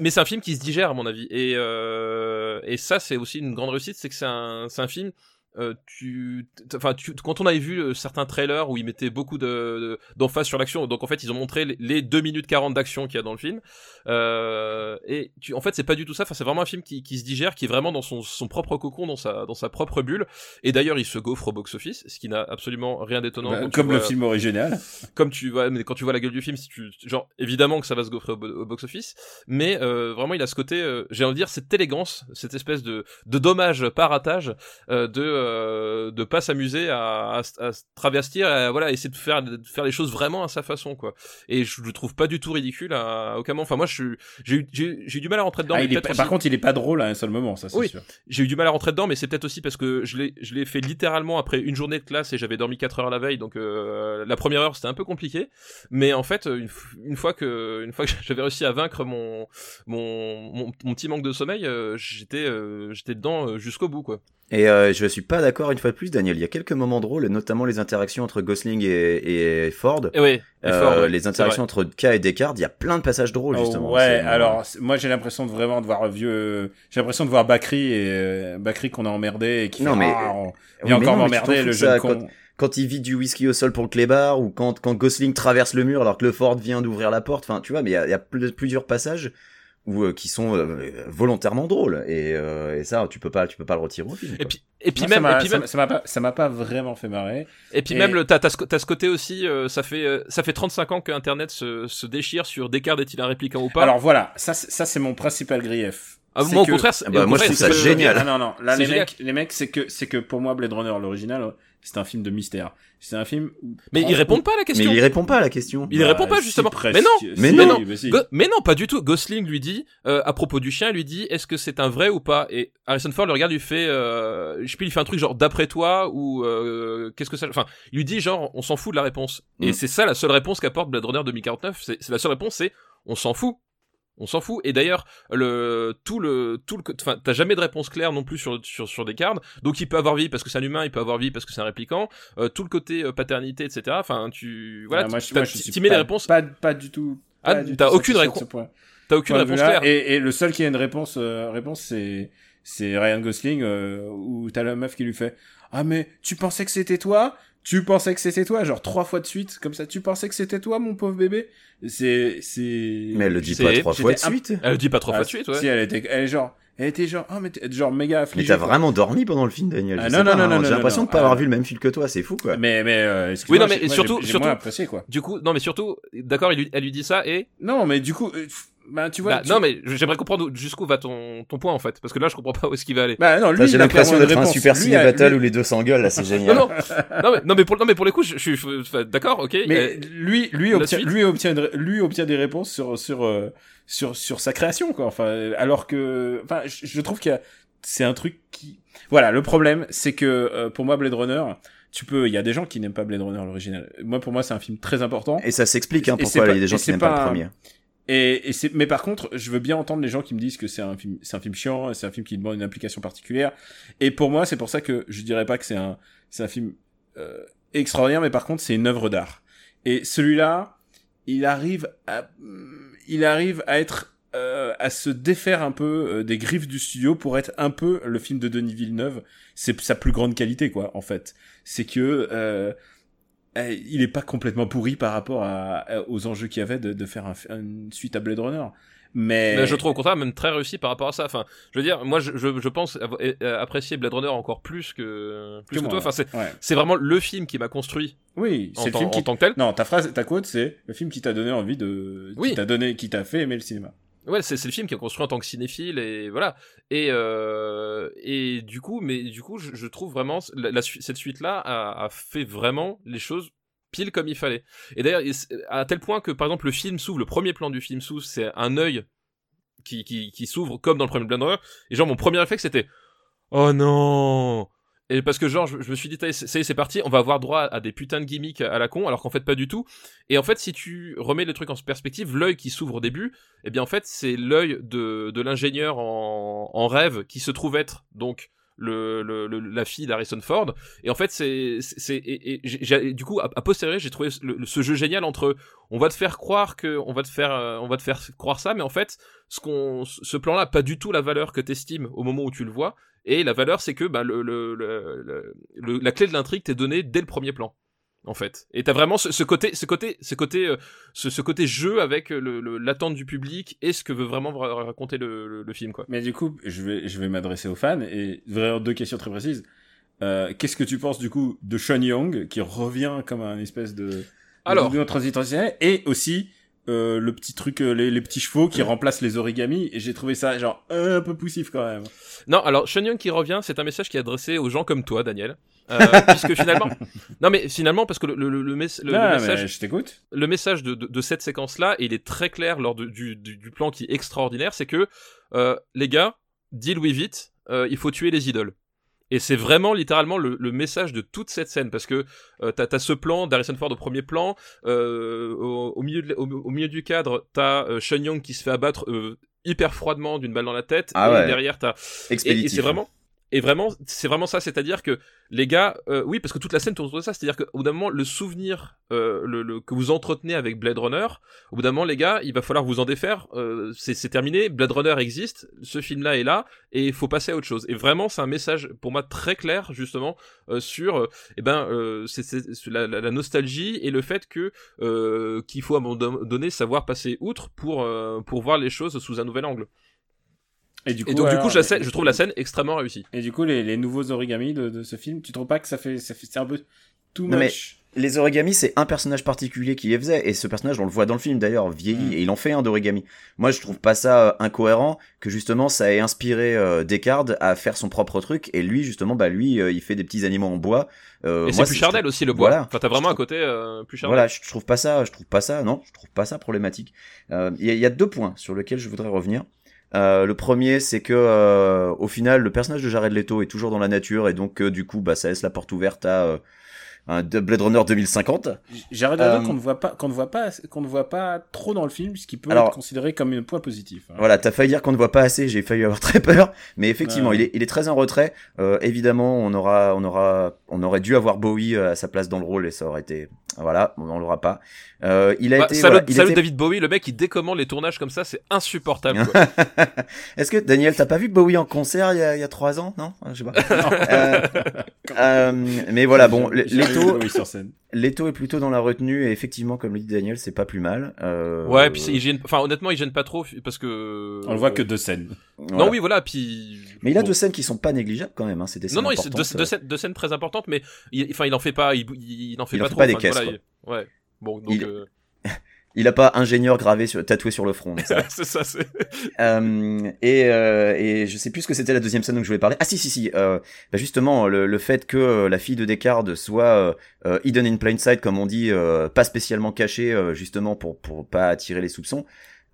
mais c'est un film qui se digère à mon avis. Et euh, et ça, c'est aussi une grande réussite, c'est que c'est un c'est un film. Euh, tu, enfin, tu, quand on avait vu euh, certains trailers où ils mettaient beaucoup de de- d'emphase sur l'action, donc en fait ils ont montré les, les 2 minutes 40 d'action qu'il y a dans le film, euh, et tu, en fait c'est pas du tout ça, enfin c'est vraiment un film qui, qui se digère, qui est vraiment dans son, son propre cocon, dans sa, dans sa propre bulle, et d'ailleurs il se gaufre au box-office, ce qui n'a absolument rien d'étonnant. Bah, comme le film original. comme tu vois, mais quand tu vois la gueule du film, si tu, genre évidemment que ça va se gaufrer au, bo- au box-office, mais euh, vraiment il a ce côté, euh, j'ai envie de dire cette élégance, cette espèce de, de dommage par euh, de euh, de pas s'amuser à, à, à se travestir, à, voilà, essayer de faire de faire les choses vraiment à sa façon quoi. Et je le trouve pas du tout ridicule à, à aucun moment. Enfin moi je j'ai eu j'ai du mal à rentrer dedans. Ah, mais il est peut-être pas- aussi- par contre, il est pas drôle à un seul moment, ça c'est Oui. sûr. j'ai eu du mal à rentrer dedans, mais c'est peut-être aussi parce que je l'ai, je l'ai fait littéralement après une journée de classe et j'avais dormi 4 heures la veille, donc euh, la première heure c'était un peu compliqué. Mais en fait, une, fois que, une fois que j'avais réussi à vaincre mon, mon, mon, mon petit manque de sommeil, euh, j'étais, j'étais dedans jusqu'au bout, quoi. Et euh, je suis pas d'accord une fois de plus, Daniel. Il y a quelques moments drôles, notamment les interactions entre Gosling et, et Ford. Et ouais, et Euh, ouais, les interactions entre K et Descartes, il y a plein de passages drôles Oh, justement. ouais, alors moi j'ai l'impression de vraiment de voir un vieux. J'ai l'impression de voir Bakri et euh, Bakri qu'on a emmerdé et qui Non, fait, mais- Ah, on- Oui, vient mais encore non, fous le ça, jeune con. quand il vide du whisky au sol pour le clébard ou quand quand Gosling traverse le mur alors que le Ford vient d'ouvrir la porte. Enfin, tu vois, mais il y a, il y a pl- plusieurs passages où euh, qui sont euh, volontairement drôles et, euh, et ça tu peux pas tu peux pas le retirer au film. Et puis, et puis Moi, ça même, m'a- et puis ça même, m'a- ça m'a pas, ça m'a pas vraiment fait marrer. Et puis Et- même le t'as t'as ce, t'as ce côté aussi euh, ça fait euh, ça fait 35 ans que internet se, se déchire sur Descartes est-il un répliquant ou pas? Alors voilà, ça, c'est- ça c'est mon principal grief Ah, moi, au que- contraire, c'est- Ah bah, au moi, je contraire, trouve ça génial. Ah non, non, là, les génial. mecs, les mecs, c'est que, c'est que pour moi, Blade Runner, l'original, c'est un film de mystère. C'est un film où... Mais ils répondent pas à la Mais question. il y répond pas à la question. Il répond pas, Bah, justement. si. Mais non, Si, mais si, non. bah si. Go- mais non, pas du tout. Gosling lui dit, euh, à propos du chien, lui dit, est-ce que c'est un vrai ou pas? Et Harrison Ford le regarde, lui fait, euh, je sais plus, il fait un truc genre d'après toi ou euh, qu'est-ce que ça Enfin, il lui dit genre, on s'en fout de la réponse. Et Mm. c'est ça la seule réponse qu'apporte Blade Runner 2049. C'est c'est la seule réponse, c'est on s'en fout. On s'en fout. Et d'ailleurs, le tout le tout le, enfin, t'as jamais de réponse claire non plus sur sur sur des cartes. Donc il peut avoir vie parce que c'est un humain, il peut avoir vie parce que c'est un répliquant. Euh, tout le côté euh, paternité, etc. Enfin, tu voilà, Ah, moi, tu moi, je suis mets pas, les réponses. Pas, pas du tout. Ah, t'as aucune réponse-. T'as aucune réponse claire. Et, et le seul qui a une réponse, euh, réponse, c'est, c'est Ryan Gosling, euh, où t'as la meuf qui lui fait, ah, mais tu pensais que c'était toi? Tu pensais que c'était toi? Genre trois fois de suite, comme ça. Tu pensais que c'était toi, mon pauvre bébé? C'est, c'est... Mais elle le dit C'est- pas trois fois de suite. Elle le dit pas trois Ah, fois de suite, ouais. Si, elle était, elle est genre, elle était genre, ah, mais t'es genre méga Mais affligée. t'as quoi. vraiment dormi pendant le film, Daniel. Ah, non, non, non, hein. non, J'ai non, l'impression non, de pas avoir ah. vu le même film que toi, c'est fou, quoi. Mais, mais, euh, Oui, non, mais surtout- j'ai- j'ai surtout- apprécié, quoi. Du coup, non, mais surtout, d'accord, elle lui dit ça et. Non, mais du coup, euh, bah, tu vois. Bah, tu- Non, mais j'aimerais comprendre jusqu'où va ton, ton point en fait. Parce que là, je comprends pas où est-ce qu'il va aller. Bah, non, lui, J'ai a l'impression d'être un super ciné a- battle lui- où les deux s'engueulent, là, c'est Non, génial. non, non, mais, non, mais pour, non, mais pour les coups, je, je suis enfin, d'accord, ok. Mais euh, lui, lui obtient, lui obtient, lui obtient des réponses sur, sur, euh, sur, sur sa création, quoi. Enfin, alors que, enfin, je, je trouve qu'il y a, c'est un truc qui, voilà, le problème, c'est que, euh, pour moi, Blade Runner, tu peux, il y a des gens qui n'aiment pas Blade Runner l'original. Moi, pour moi, c'est un film très important. Et ça s'explique, hein, pourquoi il y a des gens qui n'aiment pas pas- le premier. Et, et c'est, mais par contre, je veux bien entendre les gens qui me disent que c'est un film, c'est un film chiant, c'est un film qui demande une application particulière. Et pour moi, c'est pour ça que je dirais pas que c'est un, c'est un film euh, extraordinaire, mais par contre, c'est une œuvre d'art. Et celui-là, il arrive à, il arrive à être, euh, à se défaire un peu euh, des griffes du studio pour être un peu le film de Denis Villeneuve. C'est sa plus grande qualité, quoi, en fait. C'est que euh, il est pas complètement pourri par rapport à, aux enjeux qu'il y avait de, de faire un, une suite à Blade Runner. Mais, mais je trouve au contraire même très réussi par rapport à ça. Enfin, je veux dire, moi, je, je, je pense euh, apprécier Blade Runner encore plus que plus que, moi, toi. Enfin, c'est ouais. c'est vraiment le film qui m'a construit oui, en, c'est le film en qui tant que tel. non ta phrase ta quote c'est le film qui t'a donné envie de Oui. qui t'a donné qui t'a fait aimer le cinéma. Ouais, c'est le film qui a construit en tant que cinéphile et voilà. Et euh, et du coup, mais du coup, je, trouve vraiment cette suite là a, fait vraiment les choses pile comme il fallait. Et d'ailleurs, à tel point que par exemple le film s'ouvre, le premier plan du film s'ouvre, c'est un œil qui qui, qui s'ouvre comme dans le premier Blade Runner. Et genre mon premier réflexe c'était oh non. Et parce que genre je, me suis dit ça y est, c'est parti, on va avoir droit à des putains de gimmicks à la con, alors qu'en fait pas du tout. Et en fait si tu remets le truc en perspective, l'œil qui s'ouvre au début, eh bien en fait c'est l'œil de, l'ingénieur en rêve qui se trouve être donc la fille d'Harrison Ford. Et en fait c'est du coup à, à posteriori j'ai trouvé ce jeu génial entre on va te faire croire que on va te faire euh, on va te faire croire ça mais en fait ce qu'on ce plan là a pas du tout la valeur que t'estimes au moment où tu le vois. Et la valeur c'est que bah, le- la clé de l'intrigue t'est donnée dès le premier plan en fait. Et t'as vraiment ce, ce côté ce côté ce côté euh, ce, ce côté jeu avec le- le- l'attente du public et ce que veut vraiment ra- raconter le, le, le film quoi. Mais du coup, je vais je vais m'adresser aux fans et vraiment deux questions très précises. Euh, Qu'est-ce que tu penses du coup de Sean Young qui revient comme un espèce de alors. transitionnel et aussi euh, le petit truc euh, les, les petits chevaux qui remplacent les origamis et j'ai trouvé ça genre un peu poussif quand même. Non, alors Sean Young qui revient, c'est un message qui est adressé aux gens comme toi, Daniel. Euh, puisque finalement, non mais finalement parce que le, le, le, le mes- le- le Ah, message, mais je t'écoute. le message de, de, de cette séquence-là, il est très clair lors de- du, du, du plan qui est extraordinaire, c'est que les gars, deal with it, il faut tuer les idoles. Et c'est vraiment littéralement le, le message de toute cette scène parce que euh, t'as as ce plan d'Harrison Ford au premier plan, euh, au, au milieu de- au, au milieu du cadre t'as euh, Sean Young qui se fait abattre euh, hyper froidement d'une balle dans la tête Ah et ouais. derrière t'as et, et c'est vraiment et vraiment c'est vraiment ça c'est-à-dire que les gars euh, oui parce que toute la scène tourne autour de ça c'est-à-dire qu'au bout d'un moment le souvenir euh, le, le- que vous entretenez avec Blade Runner au bout d'un moment les gars il va falloir vous en défaire euh, c'est terminé Blade Runner existe ce film là est là et il faut passer à autre chose. Et vraiment c'est un message pour moi très clair justement euh, sur euh, eh ben euh, c'est- c'est la, la- nostalgie et le fait que qu'il faut à un moment donné savoir passer outre pour pour voir les choses sous un nouvel angle Et du coup, et donc alors, du coup je, la scène- je trouve la scène extrêmement réussie Et du coup, les, les nouveaux origamis de, de ce film, tu trouves pas que ça fait, ça fait c'est un peu too Non, mais- much? les origamis, c'est un personnage particulier qui les faisait, et ce personnage, on le voit dans le film d'ailleurs, vieilli, Mm. et il en fait un d'origami. Moi, je trouve pas ça euh, incohérent que justement ça ait inspiré euh, Descartes à faire son propre truc, et lui, justement, bah lui, euh, il fait des petits animaux en bois. Euh, Et c'est plus Chardel aussi le bois. Voilà. Enfin, t'as vraiment Je un côté euh, plus Chardel. Voilà, je trouve pas ça, je trouve pas ça, non, je trouve pas ça problématique. Euh, Il y, a- il y a deux points sur lesquels je voudrais revenir. Euh, le premier, c'est que euh, au final, le personnage de Jared Leto est toujours dans la nature et donc euh, du coup, bah, ça laisse la porte ouverte à euh, un de Blade Runner 2050. Jared Euh, Leto qu'on ne voit pas, qu'on ne voit pas, qu'on ne voit pas trop dans le film, ce qui peut Alors- être considéré comme un point positif. hein. Voilà, t'as failli dire qu'on ne voit pas assez, j'ai failli avoir très peur, mais effectivement, Ouais. il, est, il est très en retrait. Euh, évidemment, on aura, on aura, on aurait dû avoir Bowie euh, à sa place dans le rôle et ça aurait été, voilà, on l'aura pas. Euh, il a Bah, été, salut, voilà, il salut était- David Bowie, le mec qui décommande les tournages comme ça, c'est insupportable. Est-ce que Daniel, t'as pas vu Bowie en concert il y a, il y a trois ans, non? Je sais pas. Euh, euh, mais voilà, bon, J'ai- j'ai Leto. Leto est plutôt dans la retenue et effectivement, comme le dit Daniel, c'est pas plus mal. Euh, Ouais, puis il gêne, enfin honnêtement, il gêne pas trop parce que. On le voit que deux scènes. voilà. Non, oui, voilà, puis. Mais il a bon. deux scènes qui sont pas négligeables quand même. Hein, c'est des scènes Non, non, il- deux, importantes. deux scènes, deux scènes très importantes, mais il, enfin, il en fait pas, il, il, en fait Il en pas fait trop. pas des enfin, caisses, voilà, il- ouais. Bon, donc. Il- euh, Il a pas ingénieur gravé sur, tatoué sur le front. c'est ça, c'est. Euh, et, euh, et je sais plus ce que c'était la deuxième scène dont je voulais parler. Ah si si si. Euh, bah justement le, le fait que euh, la fille de Descartes soit euh, euh, hidden in plain sight comme on dit, euh, pas spécialement cachée euh, justement pour pour pas attirer les soupçons.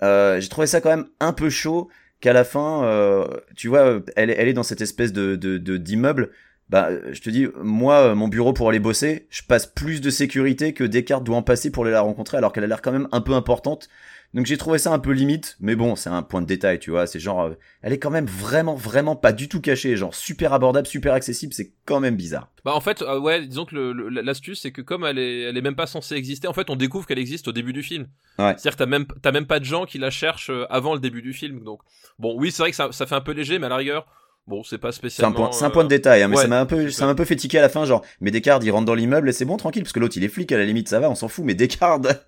Euh, J'ai trouvé ça quand même un peu chaud qu'à la fin, euh, tu vois, elle, est- elle est dans cette espèce de de de- d'immeuble. Bah, je te dis, moi, euh, mon bureau pour aller bosser, je passe plus de sécurité que Descartes doit en passer pour aller la rencontrer, alors qu'elle a l'air quand même un peu importante. Donc j'ai trouvé ça un peu limite, mais bon, c'est un point de détail, tu vois. C'est genre, euh, elle est quand même vraiment, vraiment pas du tout cachée, genre super abordable, super accessible, c'est quand même bizarre. Bah en fait, euh, ouais, disons que l'astuce c'est que comme elle est, elle est même pas censée exister, en fait, on découvre qu'elle existe au début du film. Ouais. C'est-à-dire que t'as même, t'as même pas de gens qui la cherchent avant le début du film. Donc, bon, oui, c'est vrai que ça, ça fait un peu léger, mais à la rigueur, bon, c'est pas C'est un spécialement. point, c'est un euh, point de détail, hein, mais ouais, ça m'a un peu, c'est ça m'a un peu fait tiquer à la fin, genre, mais Descartes, il rentre dans l'immeuble et c'est bon, tranquille, parce que l'autre, il est flic, à la limite, ça va, on s'en fout, mais Descartes.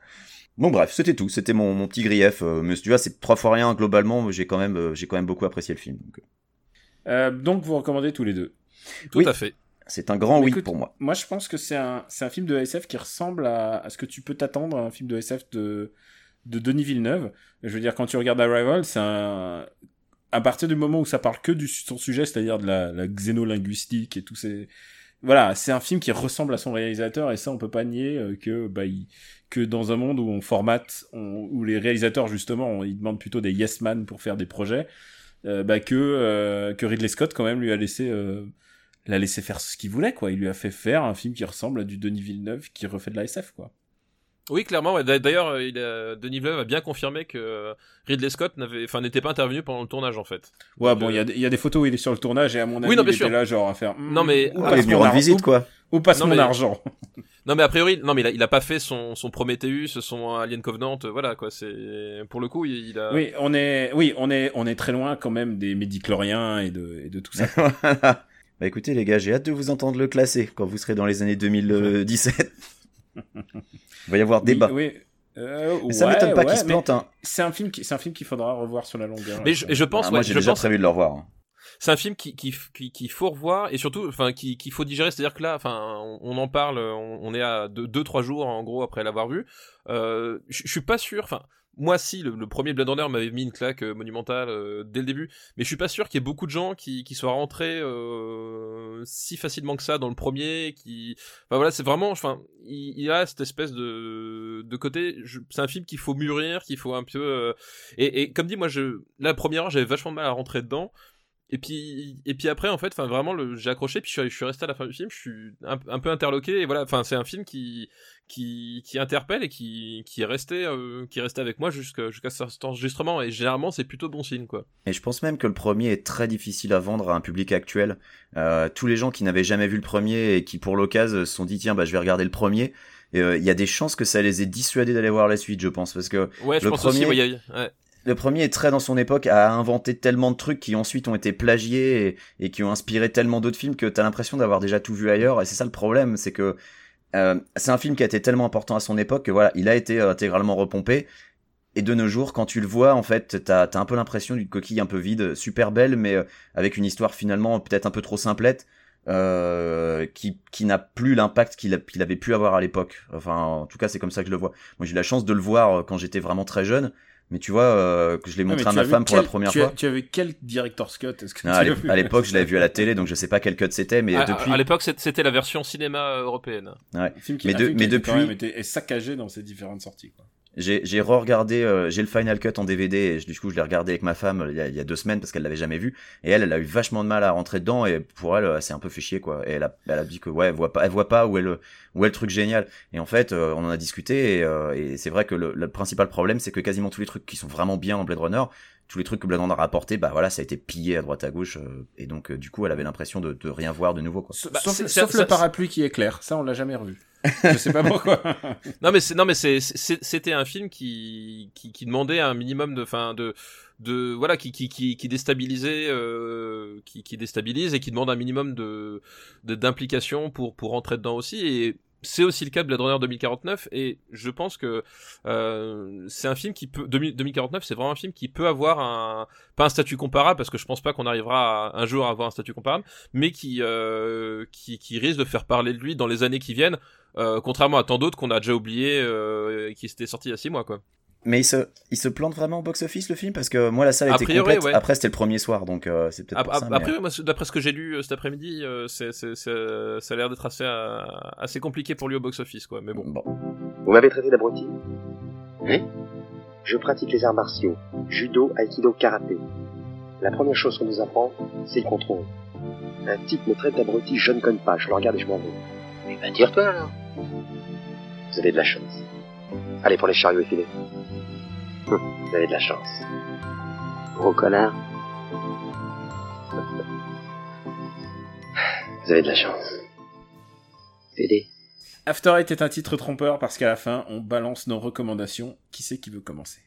Bon bref, c'était tout, c'était mon, mon petit grief, euh, mais tu vois, c'est trois fois rien globalement, j'ai quand même, euh, j'ai quand même beaucoup apprécié le film. donc, euh, Euh, donc vous recommandez tous les deux. Tout Oui. à fait. c'est un grand oui Écoute, pour moi. Moi, je pense que c'est un, c'est un film de SF qui ressemble à, à ce que tu peux t'attendre à un film de SF de, de Denis Villeneuve. Je veux dire, quand tu regardes Arrival, c'est un, à partir du moment où ça parle que du son sujet, c'est-à-dire de la, la xénolinguistique et tout ces, voilà, c'est un film qui ressemble à son réalisateur et ça, on peut pas nier euh, que, bah, il- que dans un monde où on formate, où les réalisateurs justement, on- ils demandent plutôt des yes man pour faire des projets, euh, bah, que euh, que Ridley Scott quand même lui a laissé euh, l'a laissé faire ce qu'il voulait quoi. Il lui a fait faire un film qui ressemble à du Denis Villeneuve qui refait de la SF quoi. Oui, clairement. ouais. D'a- D'ailleurs, euh, Denis Villeneuve a bien confirmé que euh, Ridley Scott n'avait, enfin, n'était pas intervenu pendant le tournage en fait. Ouais, Donc, bon, il y, a, il y a des photos où il est sur le tournage et à mon avis, Oui, non, il sûr. était là genre à faire. hmm, Non, mais- où Ah, passe mon ar- visite quoi. Où passe Non, mon mais- argent Non, mais a priori, non, mais il a, il a pas fait son, son Prometheus, son Alien Covenant, euh, voilà quoi. C'est pour le coup, il, il a. Oui, on est, oui, on est, on est très loin quand même des médicloriens et de, et de tout ça. Voilà. Bah écoutez les gars, j'ai hâte de vous entendre le classer quand vous serez dans les années 2017. Il va y avoir débat. Oui, oui. Euh, Mais ça ouais, m'étonne pas ouais, qu'il se plante. Hein. C'est un film qui, c'est un film qu'il faudra revoir sur la longueur. Mais je, pense, Ah, moi ouais, j'ai déjà pense, prévu de le revoir. hein. c'est un film qui qui qui qu'il faut revoir et surtout, enfin, qui qu'il faut digérer. C'est-à-dire que là, enfin, on, on en parle, on, on est à deux, deux trois jours en gros après l'avoir vu. Euh, je je suis pas sûr, enfin. Moi, si, le, premier Blade Runner m'avait mis une claque euh, monumentale euh, dès le début, mais je suis pas sûr qu'il y ait beaucoup de gens qui, soient rentrés euh, si facilement que ça dans le premier. Qui, enfin voilà, c'est vraiment, enfin, il, il a cette espèce de, de côté. C'est un film qu'il faut mûrir, qu'il faut un peu. et, comme dit, moi, je, la première heure, j'avais vachement mal à rentrer dedans. Et puis, et puis après, en fait, enfin vraiment, j'ai accroché, puis je suis, je suis resté à la fin du film, je suis un, un peu interloqué, et voilà, enfin, c'est un film qui, qui, qui interpelle et qui, qui est resté, euh, qui est resté avec moi jusqu'à, jusqu'à cet enregistrement, et généralement, c'est plutôt bon signe, quoi. Et je pense même que le premier est très difficile à vendre à un public actuel. Euh, tous les gens qui n'avaient jamais vu le premier et qui pour l'occasion se sont dit tiens bah je vais regarder le premier. euh, Il y a des chances que ça les ait dissuadés d'aller voir la suite, je pense, parce que Ouais, je Le pense aussi, premier- ouais, ouais. Le premier est très dans son époque, a inventé tellement de trucs qui ensuite ont été plagiés et, qui ont inspiré tellement d'autres films que t'as l'impression d'avoir déjà tout vu ailleurs. Et c'est ça le problème, c'est que euh, c'est un film qui a été tellement important à son époque que voilà, il a été euh, intégralement repompé. Et de nos jours, quand tu le vois, en fait, t'as as un peu l'impression d'une coquille un peu vide, super belle, mais euh, avec une histoire finalement peut-être un peu trop simplette. qui, qui n'a plus l'impact qu'il avait pu avoir à l'époque. Enfin, en tout cas, c'est comme ça que je le vois. Moi, j'ai eu la chance de le voir quand j'étais vraiment très jeune, mais tu vois, euh, que je l'ai montré à ma femme pour quel- la première tu, as- fois. tu avais quel director's cut Est-ce que tu à l'époque, je l'avais vu à la télé, donc je sais pas quel cut c'était, mais À- depuis, À, l'époque, c'était la version cinéma européenne. ouais. Un film qui, Mais de- film mais qui a quand depuis- est saccagé dans ses différentes sorties. Quoi. J'ai j'ai re-regardé, euh, j'ai le Final Cut en DVD et je- du coup je l'ai regardé avec ma femme euh, il y, a, il y a deux semaines parce qu'elle l'avait jamais vu. Et elle elle a eu vachement de mal à rentrer dedans et pour elle euh, c'est un peu fait chier quoi. Et elle a, elle a dit que ouais elle voit pas elle voit pas où est le où est le truc génial. Et en fait euh, on en a discuté et, euh, et c'est vrai que le, le principal problème c'est que quasiment tous les trucs qui sont vraiment bien dans Blade Runner tous les trucs que Blade Runner a apporté bah voilà ça a été pillé à droite à gauche euh, et donc euh, du coup elle avait l'impression de, de rien voir de nouveau quoi. Sauf, Bah, sauf- c'est- sauf ça- le ça- parapluie qui éclaire, ça on l'a jamais revu. Je sais pas pourquoi. Non mais c'est non mais c'est c'était un film qui, qui qui demandait un minimum de fin de de voilà qui qui qui, déstabilisait euh, qui qui déstabilise et qui demande un minimum de d'implication pour pour rentrer dedans aussi c'est aussi le cas de Blade Runner 2049 et je pense que euh, c'est un film qui peut 2000 2049 c'est vraiment un film qui peut avoir un pas un statut comparable parce que je pense pas qu'on arrivera un jour à avoir un statut comparable mais qui euh, qui qui risque de faire parler de lui dans les années qui viennent euh, contrairement à tant d'autres qu'on a déjà oublié et qui étaient sortis il y a six mois quoi. Mais il se il se plante vraiment au box office le film parce que moi la salle A était priori, complète ouais. après c'était le premier soir donc euh, c'est peut-être Ap- pour ap- ça mais- Après, moi, d'après ce que j'ai lu euh, cet après-midi, euh, c'est, ça a l'air d'être assez, euh, assez compliqué pour lui au box-office, quoi. Mais bon. bon Vous m'avez traité d'abruti? Oui. Je pratique les arts martiaux, judo, aikido, karaté. La première chose qu'on nous apprend, c'est le contrôle. Un type me traite d'abruti, je ne cogne pas, je le regarde et je m'en vais. Eh ben tire-toi alors. Vous avez de la chance. Allez pour les chariots effilés. Hum, Vous avez de la chance. Gros connard. Vous avez de la chance. Aider. After Eight est un titre trompeur parce qu'à la fin on balance nos recommandations. Qui c'est qui veut commencer?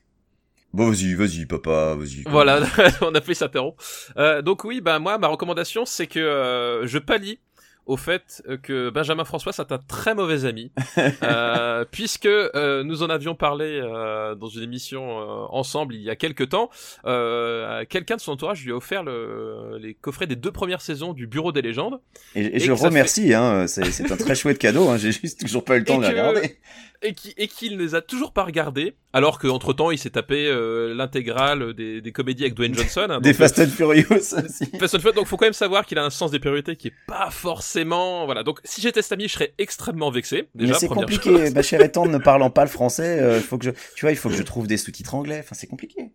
Bon, vas-y, vas-y, papa, vas-y. Voilà, on a fait s'interrompre. Euh, donc oui, bah moi, ma recommandation, c'est que euh, je pallie au fait que Benjamin François c'est un très mauvais ami, euh, puisque euh, nous en avions parlé euh, dans une émission ensemble il y a quelques temps. Quelqu'un de son entourage lui a offert le, les coffrets des deux premières saisons du Bureau des légendes. Et, et Et je remercie, hein, c'est, un très chouette cadeau, hein, j'ai juste toujours pas eu le temps Et de que- regarder. Et qui et qu'il ne les a toujours pas regardés alors qu'entre temps il s'est tapé euh, l'intégrale des, des comédies avec Dwayne Johnson hein, Des donc, Fast and Furious aussi. euh, Fast and Furious, donc faut quand même savoir qu'il a un sens des priorités qui est pas forcément voilà donc si j'étais ami je serais extrêmement vexé déjà Mais c'est compliqué, ma chère étendre ne parlant pas le français, euh, faut que je, tu vois, il faut que je trouve des sous-titres anglais, enfin c'est compliqué.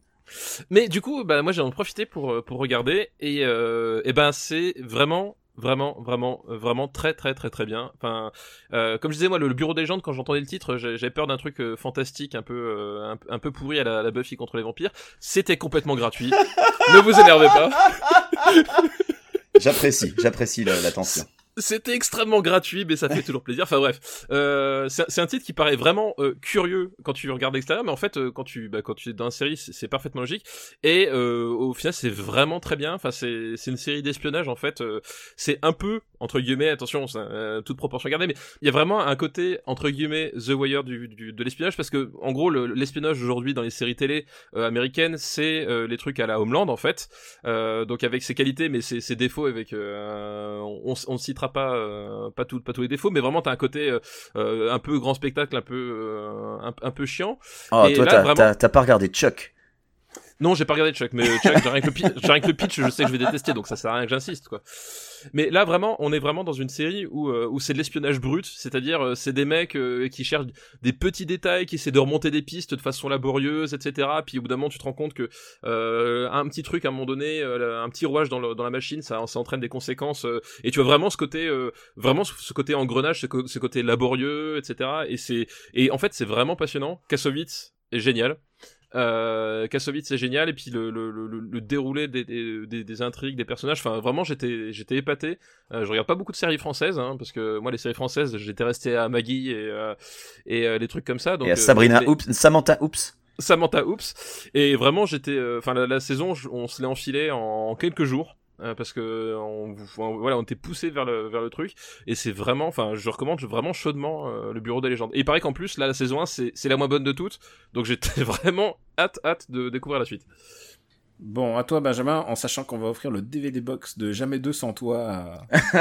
mais du coup bah moi j'ai en profité pour euh, pour regarder et euh, et ben c'est vraiment vraiment vraiment euh, vraiment très très très très bien. Enfin euh, comme je disais moi le, le bureau des légendes quand j'entendais le titre j'avais peur d'un truc euh, fantastique un peu euh, un, un peu pourri à la, la Buffy contre les vampires. C'était complètement gratuit. Ne vous énervez pas. J'apprécie, j'apprécie la- l'attention. C'était extrêmement gratuit, mais ça fait toujours plaisir. Enfin bref, euh, c'est un titre qui paraît vraiment euh, curieux quand tu regardes l'extérieur, mais en fait, euh, quand tu bah, quand tu es dans la série, c'est parfaitement logique. Et euh, au final, c'est vraiment très bien. Enfin, c'est une série d'espionnage en fait. euh, c'est un peu entre guillemets, attention, toute proportion gardée, mais il y a vraiment un côté entre guillemets The Wire du, du- de l'espionnage parce que en gros, le- l'espionnage aujourd'hui dans les séries télé euh, américaines, c'est les trucs à la Homeland en fait. Donc avec ses qualités, mais ses, ses défauts, avec on, ne citera pas euh, pas tout pas tous les défauts, mais vraiment t'as un côté euh, euh, un peu grand spectacle, un peu un, un peu chiant. Oh, Et toi, t'as, vraiment- pas regardé Chuck? Non, j'ai pas regardé Chuck, mais Chuck, j'ai rien, que le pitch, j'ai rien que le pitch, je sais que je vais détester, donc ça sert à rien que j'insiste, quoi. Mais là, vraiment, on est vraiment dans une série où, euh, où c'est de l'espionnage brut, c'est-à-dire euh, c'est des mecs euh, qui cherchent des petits détails, qui essaient de remonter des pistes de façon laborieuse, etc. Puis au bout d'un moment, tu te rends compte que euh, un petit truc à un moment donné, euh, un petit rouage dans, la machine, ça, ça entraîne des conséquences. euh, et tu vois vraiment ce côté, vraiment ce côté engrenage, ce, ce côté laborieux, etc. Et c'est, et en fait, c'est vraiment passionnant. Kassovitz est génial. Euh, Kassovitz c'est génial. Et puis le, le, le, le déroulé des, des, des, intrigues des personnages. Enfin vraiment j'étais j'étais épaté. Euh, je regarde pas beaucoup de séries françaises hein, parce que moi les séries françaises j'étais resté à Maggie et euh, et euh, les trucs comme ça. Donc et à euh, Sabrina les- Oops, Samantha Oops. Samantha Oops et vraiment j'étais euh, enfin la, la saison on se l'est enfilé en, en quelques jours euh, parce que on, on- voilà on était poussé vers le vers le truc et c'est vraiment enfin je recommande vraiment chaudement euh, le bureau des légendes et il paraît qu'en plus là la saison 1 c'est c'est la moins bonne de toutes donc j'étais vraiment hâte hâte de découvrir la suite Bon, à toi Benjamin, en sachant qu'on va offrir le DVD box de Jamais deux sans toi. à-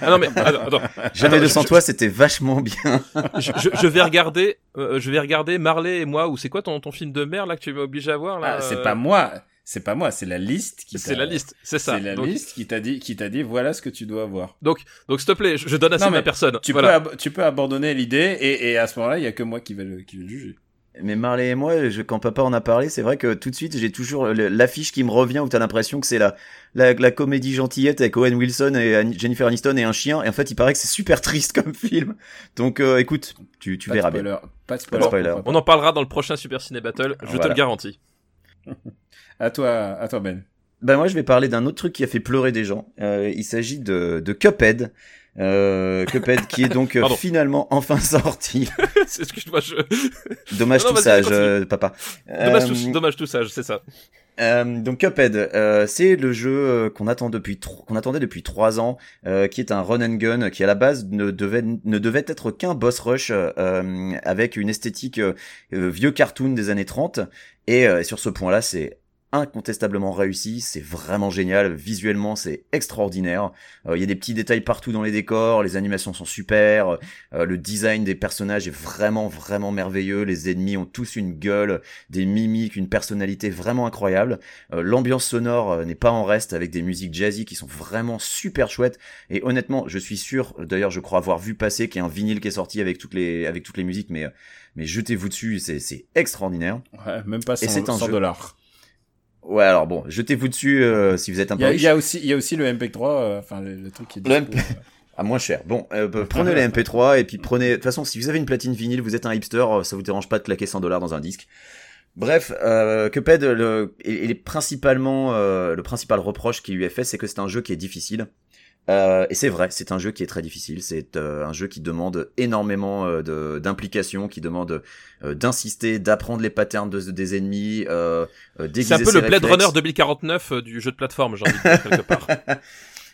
Ah non mais attends, attends. Jamais Attends, de sans je- toi, c'était vachement bien. je, je- je vais regarder, euh, je vais regarder Marley et moi ou c'est quoi ton, ton film de merde là que tu m'as obligé à voir là Ah, c'est euh, pas moi, c'est pas moi, c'est la liste qui. C'est t'a- la liste, c'est ça. C'est la donc, liste qui t'a dit, qui t'a dit, voilà ce que tu dois voir. donc, donc s'il te plaît, je, je donne assez Non, mais personne. Tu voilà. peux, ab- tu peux abandonner l'idée et, et à ce moment-là, il y a que moi qui vais le, qui vais le juger. Mais Marley et moi, je, quand papa en a parlé, c'est vrai que tout de suite, j'ai toujours l'affiche qui me revient où t'as l'impression que c'est la, la, la comédie gentillette avec Owen Wilson et Jennifer Aniston et un chien. Et en fait, il paraît que c'est super triste comme film. Donc, euh, écoute, tu, tu Pas de verras bien. spoiler, Pas de Pas spoiler. de spoiler. On en parlera dans le prochain Super Ciné Battle, je te le garantis. À toi, à toi Ben. Ben moi, je vais parler d'un autre truc qui a fait pleurer des gens. Euh, il s'agit de, de Cuphead. Euh, Cuphead qui est donc euh, Pardon. finalement enfin sorti. Excuse-moi, je... Dommage Non, non, tout sage, euh, papa. dommage, Euh, tout, dommage tout sage, c'est ça. Euh, donc Cuphead, euh, c'est le jeu euh, qu'on attendait depuis trois ans, euh, qui est un run and gun, qui à la base ne devait ne devait être qu'un boss rush avec une esthétique vieux cartoon des années 30. Et sur ce point-là, c'est incontestablement réussi, c'est vraiment génial, visuellement c'est extraordinaire, Euh, il y a des petits détails partout dans les décors, les animations sont super, euh, le design des personnages est vraiment vraiment merveilleux, les ennemis ont tous une gueule, des mimiques, une personnalité vraiment incroyable. Euh, L'ambiance sonore euh, n'est pas en reste avec des musiques jazzy qui sont vraiment super chouettes. Et honnêtement, je suis sûr, d'ailleurs, je crois avoir vu passer qu'il y a un vinyle qui est sorti avec toutes les avec toutes les musiques, mais euh, mais jetez-vous dessus, c'est c'est extraordinaire. Ouais, même pas 100, Et c'est un 100 jeu. dollars. Ouais, alors bon, jetez-vous dessus euh, si vous êtes un Il peu il y a aussi, il y a aussi le MP3, euh, enfin le, le truc qui est Le MP. À moins cher. Bon, euh, bah, prenez les MP3 et puis prenez. De toute façon, si vous avez une platine vinyle, vous êtes un hipster, ça vous dérange pas de claquer 100 dollars dans un disque. Bref, euh, Cuphead, le, et, et principalement euh, le principal reproche qui lui est fait, c'est que c'est un jeu qui est difficile. Euh, et c'est vrai, c'est un jeu qui est très difficile. C'est euh, un jeu qui demande énormément euh, de- d'implication, qui demande euh, d'insister, d'apprendre les patterns de- des ennemis. C'est un peu le Blade. Runner 2049 euh, du jeu de plateforme, j'ai envie de dire quelque part.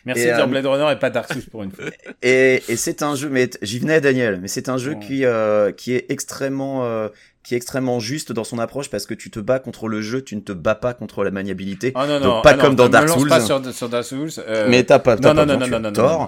Merci Et, de dire euh, Blade Runner et pas Dark Souls pour une fois. Et, et c'est un jeu, mais j'y venais Daniel, mais c'est un jeu qui euh, qui est extrêmement euh, qui est extrêmement juste dans son approche parce que tu te bats contre le jeu, tu ne te bats pas contre la maniabilité. Oh non, Donc non, pas ah non, comme dans Dark Souls. pas sur, sur Dark Souls. euh, Mais t'as pas, t'as non, pas non, non, non, tort.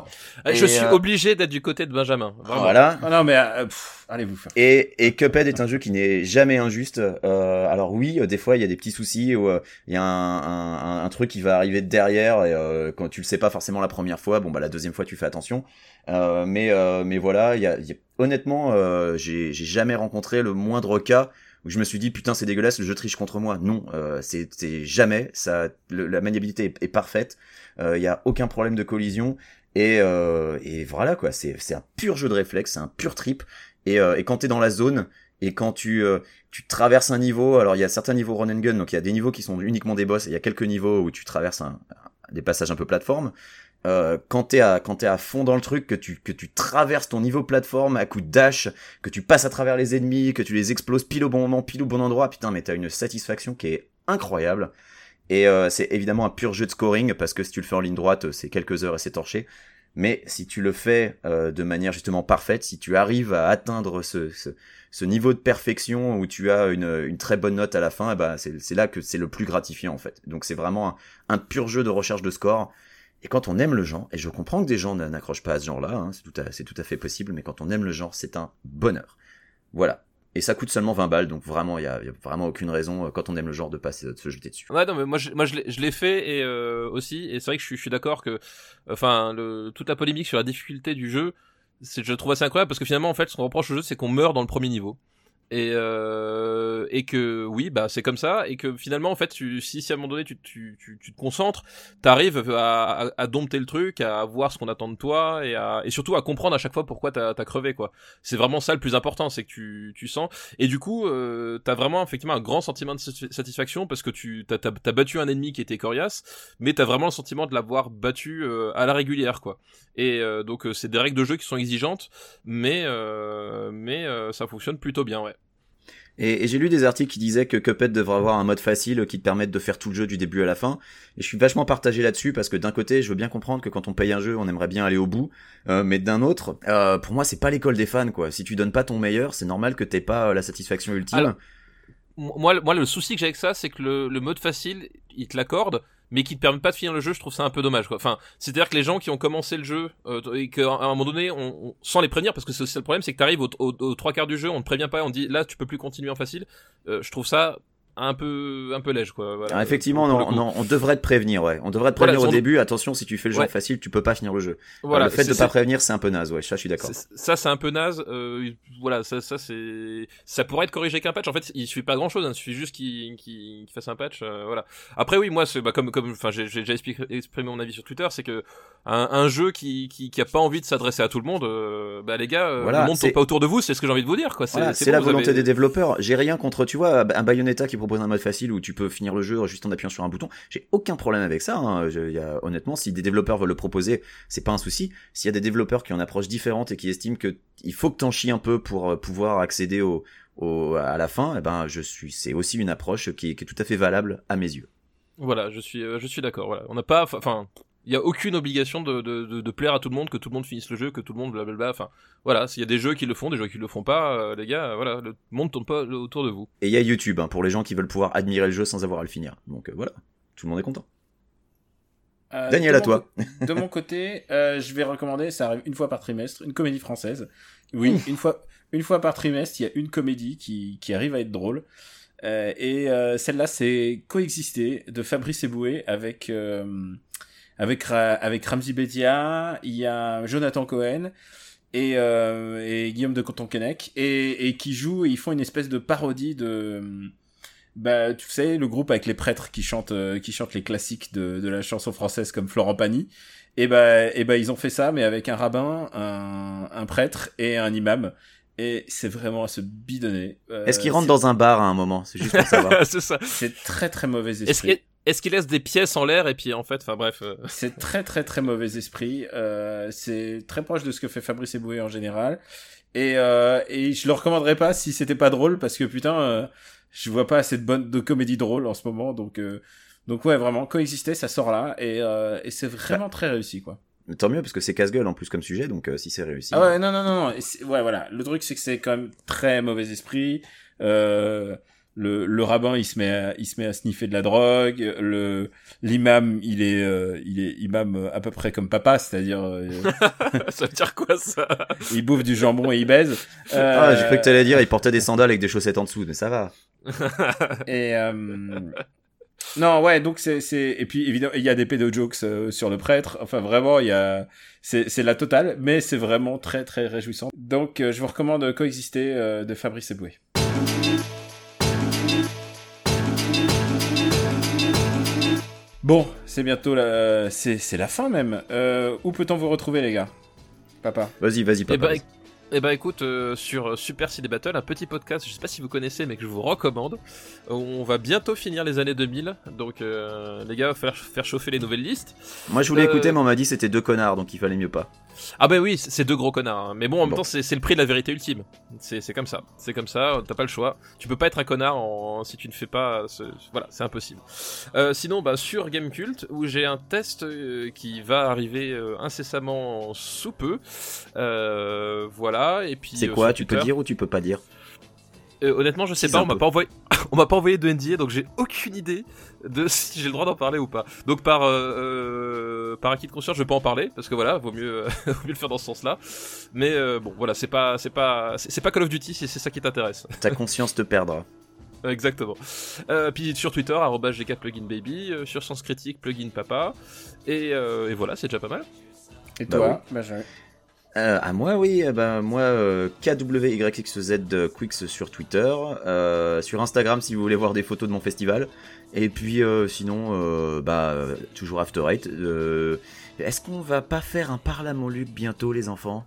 non. Euh, je suis euh, obligé d'être du côté de Benjamin. Vraiment. Voilà. Ah non, mais euh, pff, allez vous faire. Et, et Cuphead est un jeu qui n'est jamais injuste. Euh, alors oui, euh, des fois il y a des petits soucis où euh, il y a un, un, un- un truc qui va arriver de derrière et euh, quand tu le sais pas forcément la première fois, bon bah la deuxième fois tu fais attention. Euh, mais euh, mais voilà, il y a, y a- honnêtement, euh, j'ai jamais rencontré le moindre cas où je me suis dit putain c'est dégueulasse, le jeu triche contre moi. Non, euh, c'est jamais. Ça, la maniabilité est, parfaite. Euh, Il y a aucun problème de collision. Et, euh, et voilà quoi, c'est un pur jeu de réflexe, c'est un pur trip. Et, euh, et quand t'es dans la zone et quand tu euh, tu traverses un niveau, alors il y a certains niveaux run and gun, donc il y a des niveaux qui sont uniquement des boss, et il y a quelques niveaux où tu traverses un, des passages un peu plateforme. Euh, quand t'es à quand à fond dans le truc, que tu que tu traverses ton niveau plateforme à coup de dash, que tu passes à travers les ennemis, que tu les exploses pile au bon moment, pile au bon endroit, putain mais t'as une satisfaction qui est incroyable. Et euh, c'est évidemment un pur jeu de scoring parce que si tu le fais en ligne droite, c'est quelques heures et c'est torché. Mais si tu le fais euh, de manière justement parfaite, si tu arrives à atteindre ce, ce, ce niveau de perfection où tu as une, une très bonne note à la fin, eh ben c'est là que c'est le plus gratifiant en fait. Donc c'est vraiment un pur jeu de recherche de score. Et quand on aime le genre, et je comprends que des gens n'accrochent pas à ce genre-là, hein, c'est tout, à- fait possible, mais quand on aime le genre, c'est un bonheur. Voilà. Et ça coûte seulement 20 balles, donc vraiment, il y a, y a vraiment aucune raison, euh, quand on aime le genre, de pas se, de se jeter dessus. Ouais, non, mais moi, je, moi, je l'ai- fait et euh, aussi, et c'est vrai que je suis, d'accord que, enfin, toute la polémique sur la difficulté du jeu, je trouve assez incroyable parce que finalement, en fait, ce qu'on reproche au jeu, c'est qu'on meurt dans le premier niveau. Et, euh, et que oui, bah c'est comme ça, et que finalement, en fait, tu, si, si à un moment donné tu, tu, tu, te concentres, t'arrives à, à, dompter le truc, à voir ce qu'on attend de toi, et, à, et surtout à comprendre à chaque fois pourquoi t'as as crevé, quoi. C'est vraiment ça le plus important, c'est que tu, tu sens. Et du coup, euh, t'as vraiment effectivement un grand sentiment de satisfa- satisfaction parce que tu t'as, t'as, t'as battu un ennemi qui était coriace, mais t'as vraiment le sentiment de l'avoir battu euh, à la régulière, quoi. Et euh, donc euh, c'est des règles de jeu qui sont exigeantes, mais euh, mais ça fonctionne plutôt bien, ouais. Et, et j'ai lu des articles qui disaient que Cuphead devrait avoir un mode facile qui te permette de faire tout le jeu du début à la fin. Et je suis vachement partagé là-dessus parce que d'un côté, je veux bien comprendre que quand on paye un jeu, on aimerait bien aller au bout. Euh, mais d'un autre, euh, pour moi, c'est pas l'école des fans, quoi. Si tu donnes pas ton meilleur, c'est normal que t'aies pas euh, la satisfaction ultime. Moi, moi, le souci que j'ai avec ça, c'est que le, le mode facile, il te l'accorde, mais qui te permet pas de finir le jeu. Je trouve ça un peu dommage. Enfin, c'est-à-dire que les gens qui ont commencé le jeu euh, et qu'à un moment donné, on, sans les prévenir, parce que c'est aussi le problème, c'est que t'arrives au, au, aux trois quarts du jeu, on te prévient pas, on dit là, tu peux plus continuer en facile. Euh, je trouve ça un peu, un peu léger, quoi. Voilà. Alors, effectivement, non, non, on devrait te prévenir, ouais. On devrait te prévenir au début. Attention, si tu fais le jeu Ouais. facile, tu peux pas finir le jeu. Voilà, le fait de pas prévenir, c'est un peu naze, ouais. Ça, je suis d'accord. Ça, c'est un peu naze. Euh, voilà, ça, ça c'est, ça pourrait être corrigé qu'un patch. En fait, il suffit pas grand chose. Il suffit juste qu'il qu'il qu'il fasse un patch. euh, voilà. Après, oui, moi, c'est bah, comme, comme, enfin, j'ai j'ai déjà exprimé mon avis sur Twitter, c'est que un, un jeu qui, qui, qui a pas envie de s'adresser à tout le monde, euh, bah les gars, euh, le monde tourne pas autour de vous. C'est ce que j'ai envie de vous dire, quoi. C'est bon, la volonté avez- des développeurs. J'ai rien contre, tu vois, un Bayonetta qui un mode facile où tu peux finir le jeu juste en appuyant sur un bouton. J'ai aucun problème avec ça. Hein. Honnêtement, si des développeurs veulent le proposer, c'est pas un souci. S'il y a des développeurs qui ont une approche différente et qui estiment que il faut que t'en chies un peu pour euh, pouvoir accéder au, à la fin, eh ben, je suis, c'est aussi une approche qui est, tout à fait valable à mes yeux. Voilà, je suis, euh, je suis d'accord. On n'a pas, enfin, il y a aucune obligation de, de, de, de plaire à tout le monde, que tout le monde finisse le jeu, que tout le monde blablabla. Enfin, voilà, s'il y a des jeux qui le font, des jeux qui le font pas, euh, les gars, voilà, le monde tourne pas autour de vous. Et il y a YouTube, hein, pour les gens qui veulent pouvoir admirer le jeu sans avoir à le finir. Donc euh, voilà, tout le monde est content. Euh, Daniel, à toi. de mon côté, euh, je vais recommander, ça arrive une fois par trimestre, une comédie française. Oui, une fois, une fois par trimestre, il y a une comédie qui, qui arrive à être drôle. Euh, et euh, celle-là, c'est Coexister de Fabrice Eboué avec euh, avec Ra- avec Ramzi Bedia. Il y a Jonathan Cohen et, euh, et Guillaume de Coton-Quenec et, et qui jouent et ils font une espèce de parodie de bah tu sais le groupe avec les prêtres qui chantent euh, qui chantent les classiques de, de la chanson française comme Florent Pagny et bah et bah ils ont fait ça mais avec un rabbin un, un prêtre et un imam et c'est vraiment à se bidonner Euh, Est-ce qu'il rentre c'est- dans un bar à un moment? C'est juste pour savoir. c'est ça. c'est très très mauvais Est-ce esprit est-ce qu'il laisse des pièces en l'air et puis en fait, enfin bref. euh, C'est très très très mauvais esprit. Euh, c'est très proche de ce que fait Fabrice Eboué en général. Et, euh, et je le recommanderais pas si c'était pas drôle parce que putain, euh, je vois pas assez de bonnes de comédies drôles en ce moment. Donc euh, donc ouais vraiment coexister ça sort là et, euh, et c'est vraiment très réussi quoi. Tant mieux parce que c'est casse-gueule en plus comme sujet, donc euh, si c'est réussi. Ah ouais non non non, non. Ouais voilà le truc c'est que c'est quand même très mauvais esprit. Euh, le, le rabbin il se met à, il se met à sniffer de la drogue le l'imam il est euh, il est imam euh, à peu près comme papa c'est-à-dire euh, ça veut dire quoi ça? il bouffe du jambon et il baise. Euh, Ah, j'ai cru que t'allais dire, il portait des sandales avec des chaussettes en dessous, mais ça va. et euh, non ouais donc c'est c'est et puis évidemment il y a des pédo jokes euh, sur le prêtre. Enfin vraiment il y a c'est c'est la totale mais c'est vraiment très très réjouissant. Donc euh, je vous recommande coexister euh, de Fabrice Eboué Bon, c'est bientôt la, c'est, c'est la fin même. Euh, où peut-on vous retrouver les gars? Papa. Vas-y, vas-y, Eh papa. bah, éc- eh bah écoute, euh, sur Super CD Battle, un petit podcast, je sais pas si vous connaissez, mais que je vous recommande. On va bientôt finir les années 2000, donc euh, les gars, faire, faire chauffer les nouvelles listes. Moi, je voulais euh, écouter, mais on m'a dit c'était deux connards, donc il fallait mieux pas. Ah bah oui, c'est deux gros connards, hein. mais bon, en même temps, c'est le prix de la vérité ultime. C'est comme ça, c'est comme ça, t'as pas le choix. Tu peux pas être un connard en- si tu ne fais pas... ce- Voilà, c'est impossible. Euh, sinon, bah, sur Gamecult, où j'ai un test qui va arriver incessamment sous peu. Euh, voilà, et puis... C'est euh, quoi Tu peux dire ou tu peux pas dire Euh, honnêtement, je sais pas, on m'a pas envoyé, on m'a pas envoyé de NDA, donc j'ai aucune idée de si j'ai le droit d'en parler ou pas. Donc par euh, par acquis de conscience, je vais pas en parler parce que voilà, vaut mieux vaut mieux le faire dans ce sens-là. Mais euh, bon, voilà, c'est pas c'est pas c'est pas Call of Duty, si c'est ça qui t'intéresse. Ta conscience te perdra. Exactement. Euh, puis sur Twitter, @gkpluginbaby, euh, sur Sens Critique, plugin papa, et, euh, et voilà, c'est déjà pas mal. Et Bah toi Benjamin? Euh, à moi, oui. eh ben, moi, euh, KWYXZ Quicks sur Twitter. euh, sur Instagram, si vous voulez voir des photos de mon festival. Et puis, euh, sinon, euh, bah, euh, toujours After Eight. Euh, Est-ce qu'on va pas faire un parle à mon Luc bientôt, les enfants?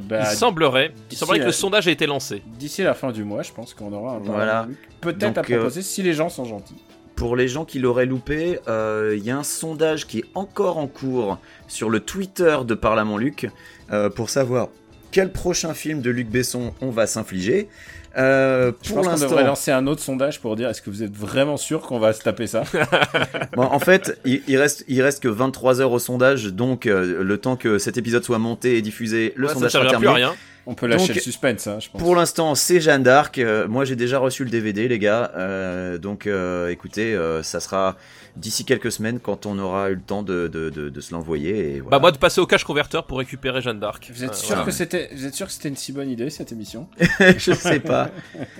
Bah, il semblerait, il semblerait que le sondage a été lancé. D'ici la fin du mois, je pense qu'on aura un Voilà. Peut-être à euh, proposer si les gens sont gentils. Pour les gens qui l'auraient loupé, euh, il y a un sondage qui est encore en cours sur le Twitter de Parle à mon Luc euh, pour savoir quel prochain film de Luc Besson on va s'infliger. Euh, Je pour pense qu'on l'instant, devrait lancer un autre sondage pour dire est-ce que vous êtes vraiment sûr qu'on va se taper ça Bon, en fait, il, il reste, il reste que 23 heures au sondage, donc euh, le temps que cet épisode soit monté et diffusé, le Ouais, ça ne sondage sera servira plus à terminé. rien. On peut lâcher Donc, le suspense, hein, je pense. Pour l'instant, c'est Jeanne d'Arc. Euh, moi, j'ai déjà reçu le DVD, les gars. Euh, donc, euh, écoutez, euh, ça sera d'ici quelques semaines quand on aura eu le temps de, de, de, de se l'envoyer. Voilà. Bah moi de passer au cash converter pour récupérer Jeanne d'Arc. Vous êtes Euh, sûr voilà. que c'était, vous êtes sûr que c'était une si bonne idée cette émission? Je sais pas.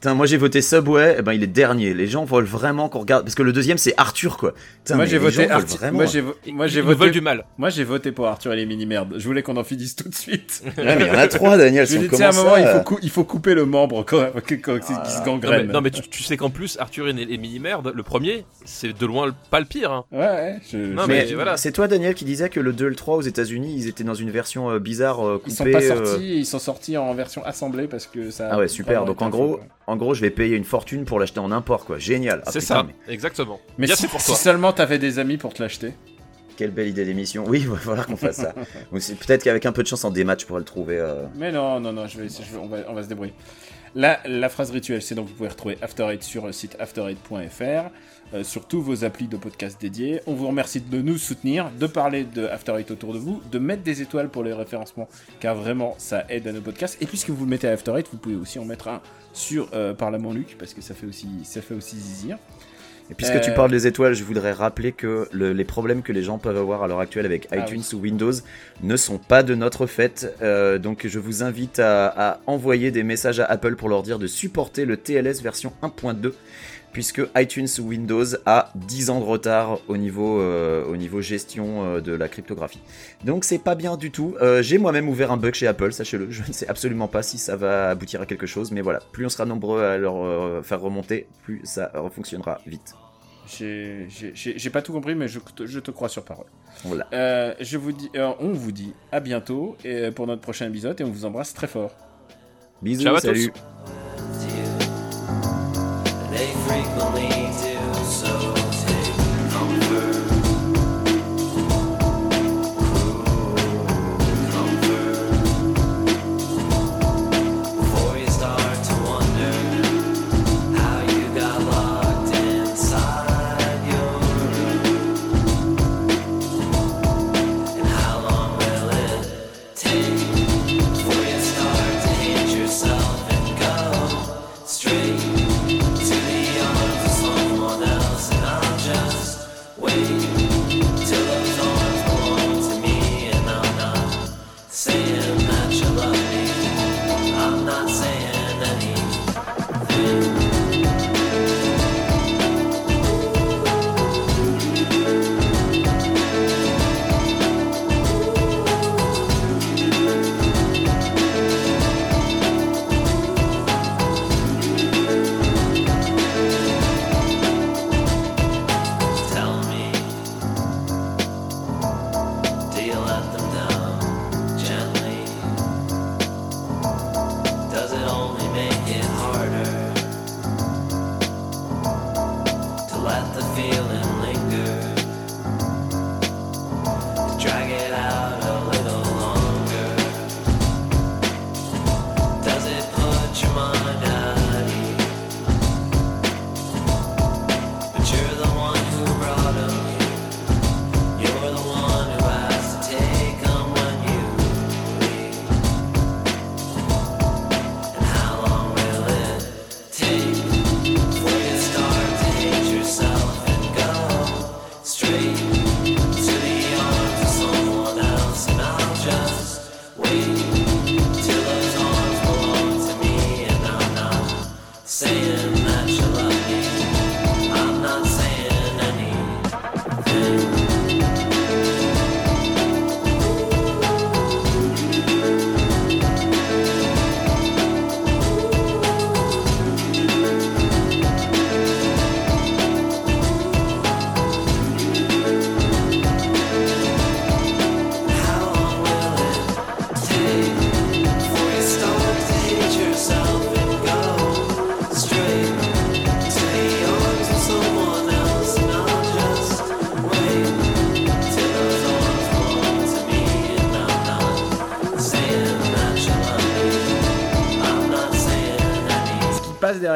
Putain, moi j'ai voté Subway, eh ben il est dernier. Les gens veulent vraiment qu'on regarde parce que le deuxième c'est Arthur quoi. Putain, Moi j'ai les voté Arthur. vraiment- Moi j'ai, vo- moi j'ai veulent voté. du mal. Moi j'ai voté pour Arthur et les mini merdes. Je voulais qu'on en finisse tout de suite. Ouais, mais il y en a trois, Daniel. Je Si à un moment, ça, il faut, euh, cou- il faut couper le membre quand, quand- quand- qui se Non mais, gangrène. non, mais tu, tu sais qu'en plus Arthur et les mini merdes, le premier, c'est de loin pas le pire. Hein. Ouais, ouais. je- Non, mais mais voilà. c'est toi, Daniel, qui disait que le 2 et le 3 aux États-Unis, ils étaient dans une version euh, bizarre euh, coupée. Ils sont pas euh, sortis, ils sont sortis en version assemblée parce que ça. Ah ouais, super. Donc en gros. En gros, je vais payer une fortune pour l'acheter en import, quoi. Génial. Ah, c'est ça, mais exactement. Mais Bien si, si seulement t'avais des amis pour te l'acheter. Quelle belle idée d'émission. Oui, il va falloir qu'on fasse ça. Peut-être qu'avec un peu de chance en démat, je pourrais le trouver. euh, Mais non, non, non, je vais, je vais- on, va, on va se débrouiller. La, la phrase rituelle, c'est donc vous pouvez retrouver After Eight sur le site after8.fr, euh, sur tous vos applis de podcast dédiés. On vous remercie de nous soutenir, de parler de After Eight autour de vous, de mettre des étoiles pour les référencements, car vraiment ça aide à nos podcasts. Et puisque vous le mettez à After Eight, vous pouvez aussi en mettre un sur euh, Par la Luc, parce que ça fait aussi, ça fait aussi zizir. Et puisque tu Euh, parles des étoiles, je voudrais rappeler que le- les problèmes que les gens peuvent avoir à l'heure actuelle avec Ah iTunes ou Windows ne sont pas de notre fait. Euh, donc je vous invite à, à envoyer des messages à Apple pour leur dire de supporter le TLS version 1.2 puisque iTunes ou Windows a 10 ans de retard au niveau, euh, au niveau gestion euh, de la cryptographie. Donc c'est pas bien du tout. Euh, J'ai moi-même ouvert un bug chez Apple, sachez-le. Je ne sais absolument pas si ça va aboutir à quelque chose, mais voilà, plus on sera nombreux à leur euh, faire remonter, plus ça fonctionnera vite. J'ai- pas tout compris, mais je, te- je te crois sur parole. Voilà. Euh, je vous dis, euh, on vous dit à bientôt et pour notre prochain épisode et on vous embrasse très fort. Bisous, Ciao à tous. frequently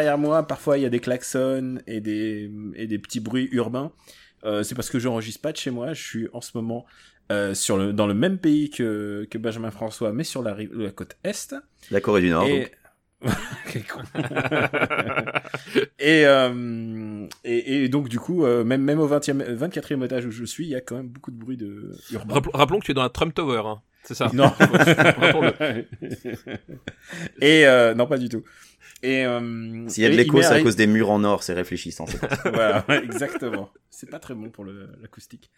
derrière moi, parfois il y a des klaxons et des, et des petits bruits urbains. Euh, c'est parce que j'enregistre pas de chez moi. Je suis en ce moment euh, sur le dans le même pays que que Benjamin François, mais sur la rive la côte est. La Corée du Nord. et... donc. Et, euh, et et donc du coup euh, même même au 20e 24e étage où je suis, il y a quand même beaucoup de bruit de urbain. Rappel- Rappelons que tu es dans la Trump Tower, hein. c'est ça. Non. Et euh, non pas du tout. Et euh, S'il y a de l'écho, c'est à cause des murs en or, c'est réfléchissant. voilà, exactement. C'est pas très bon pour l'acoustique.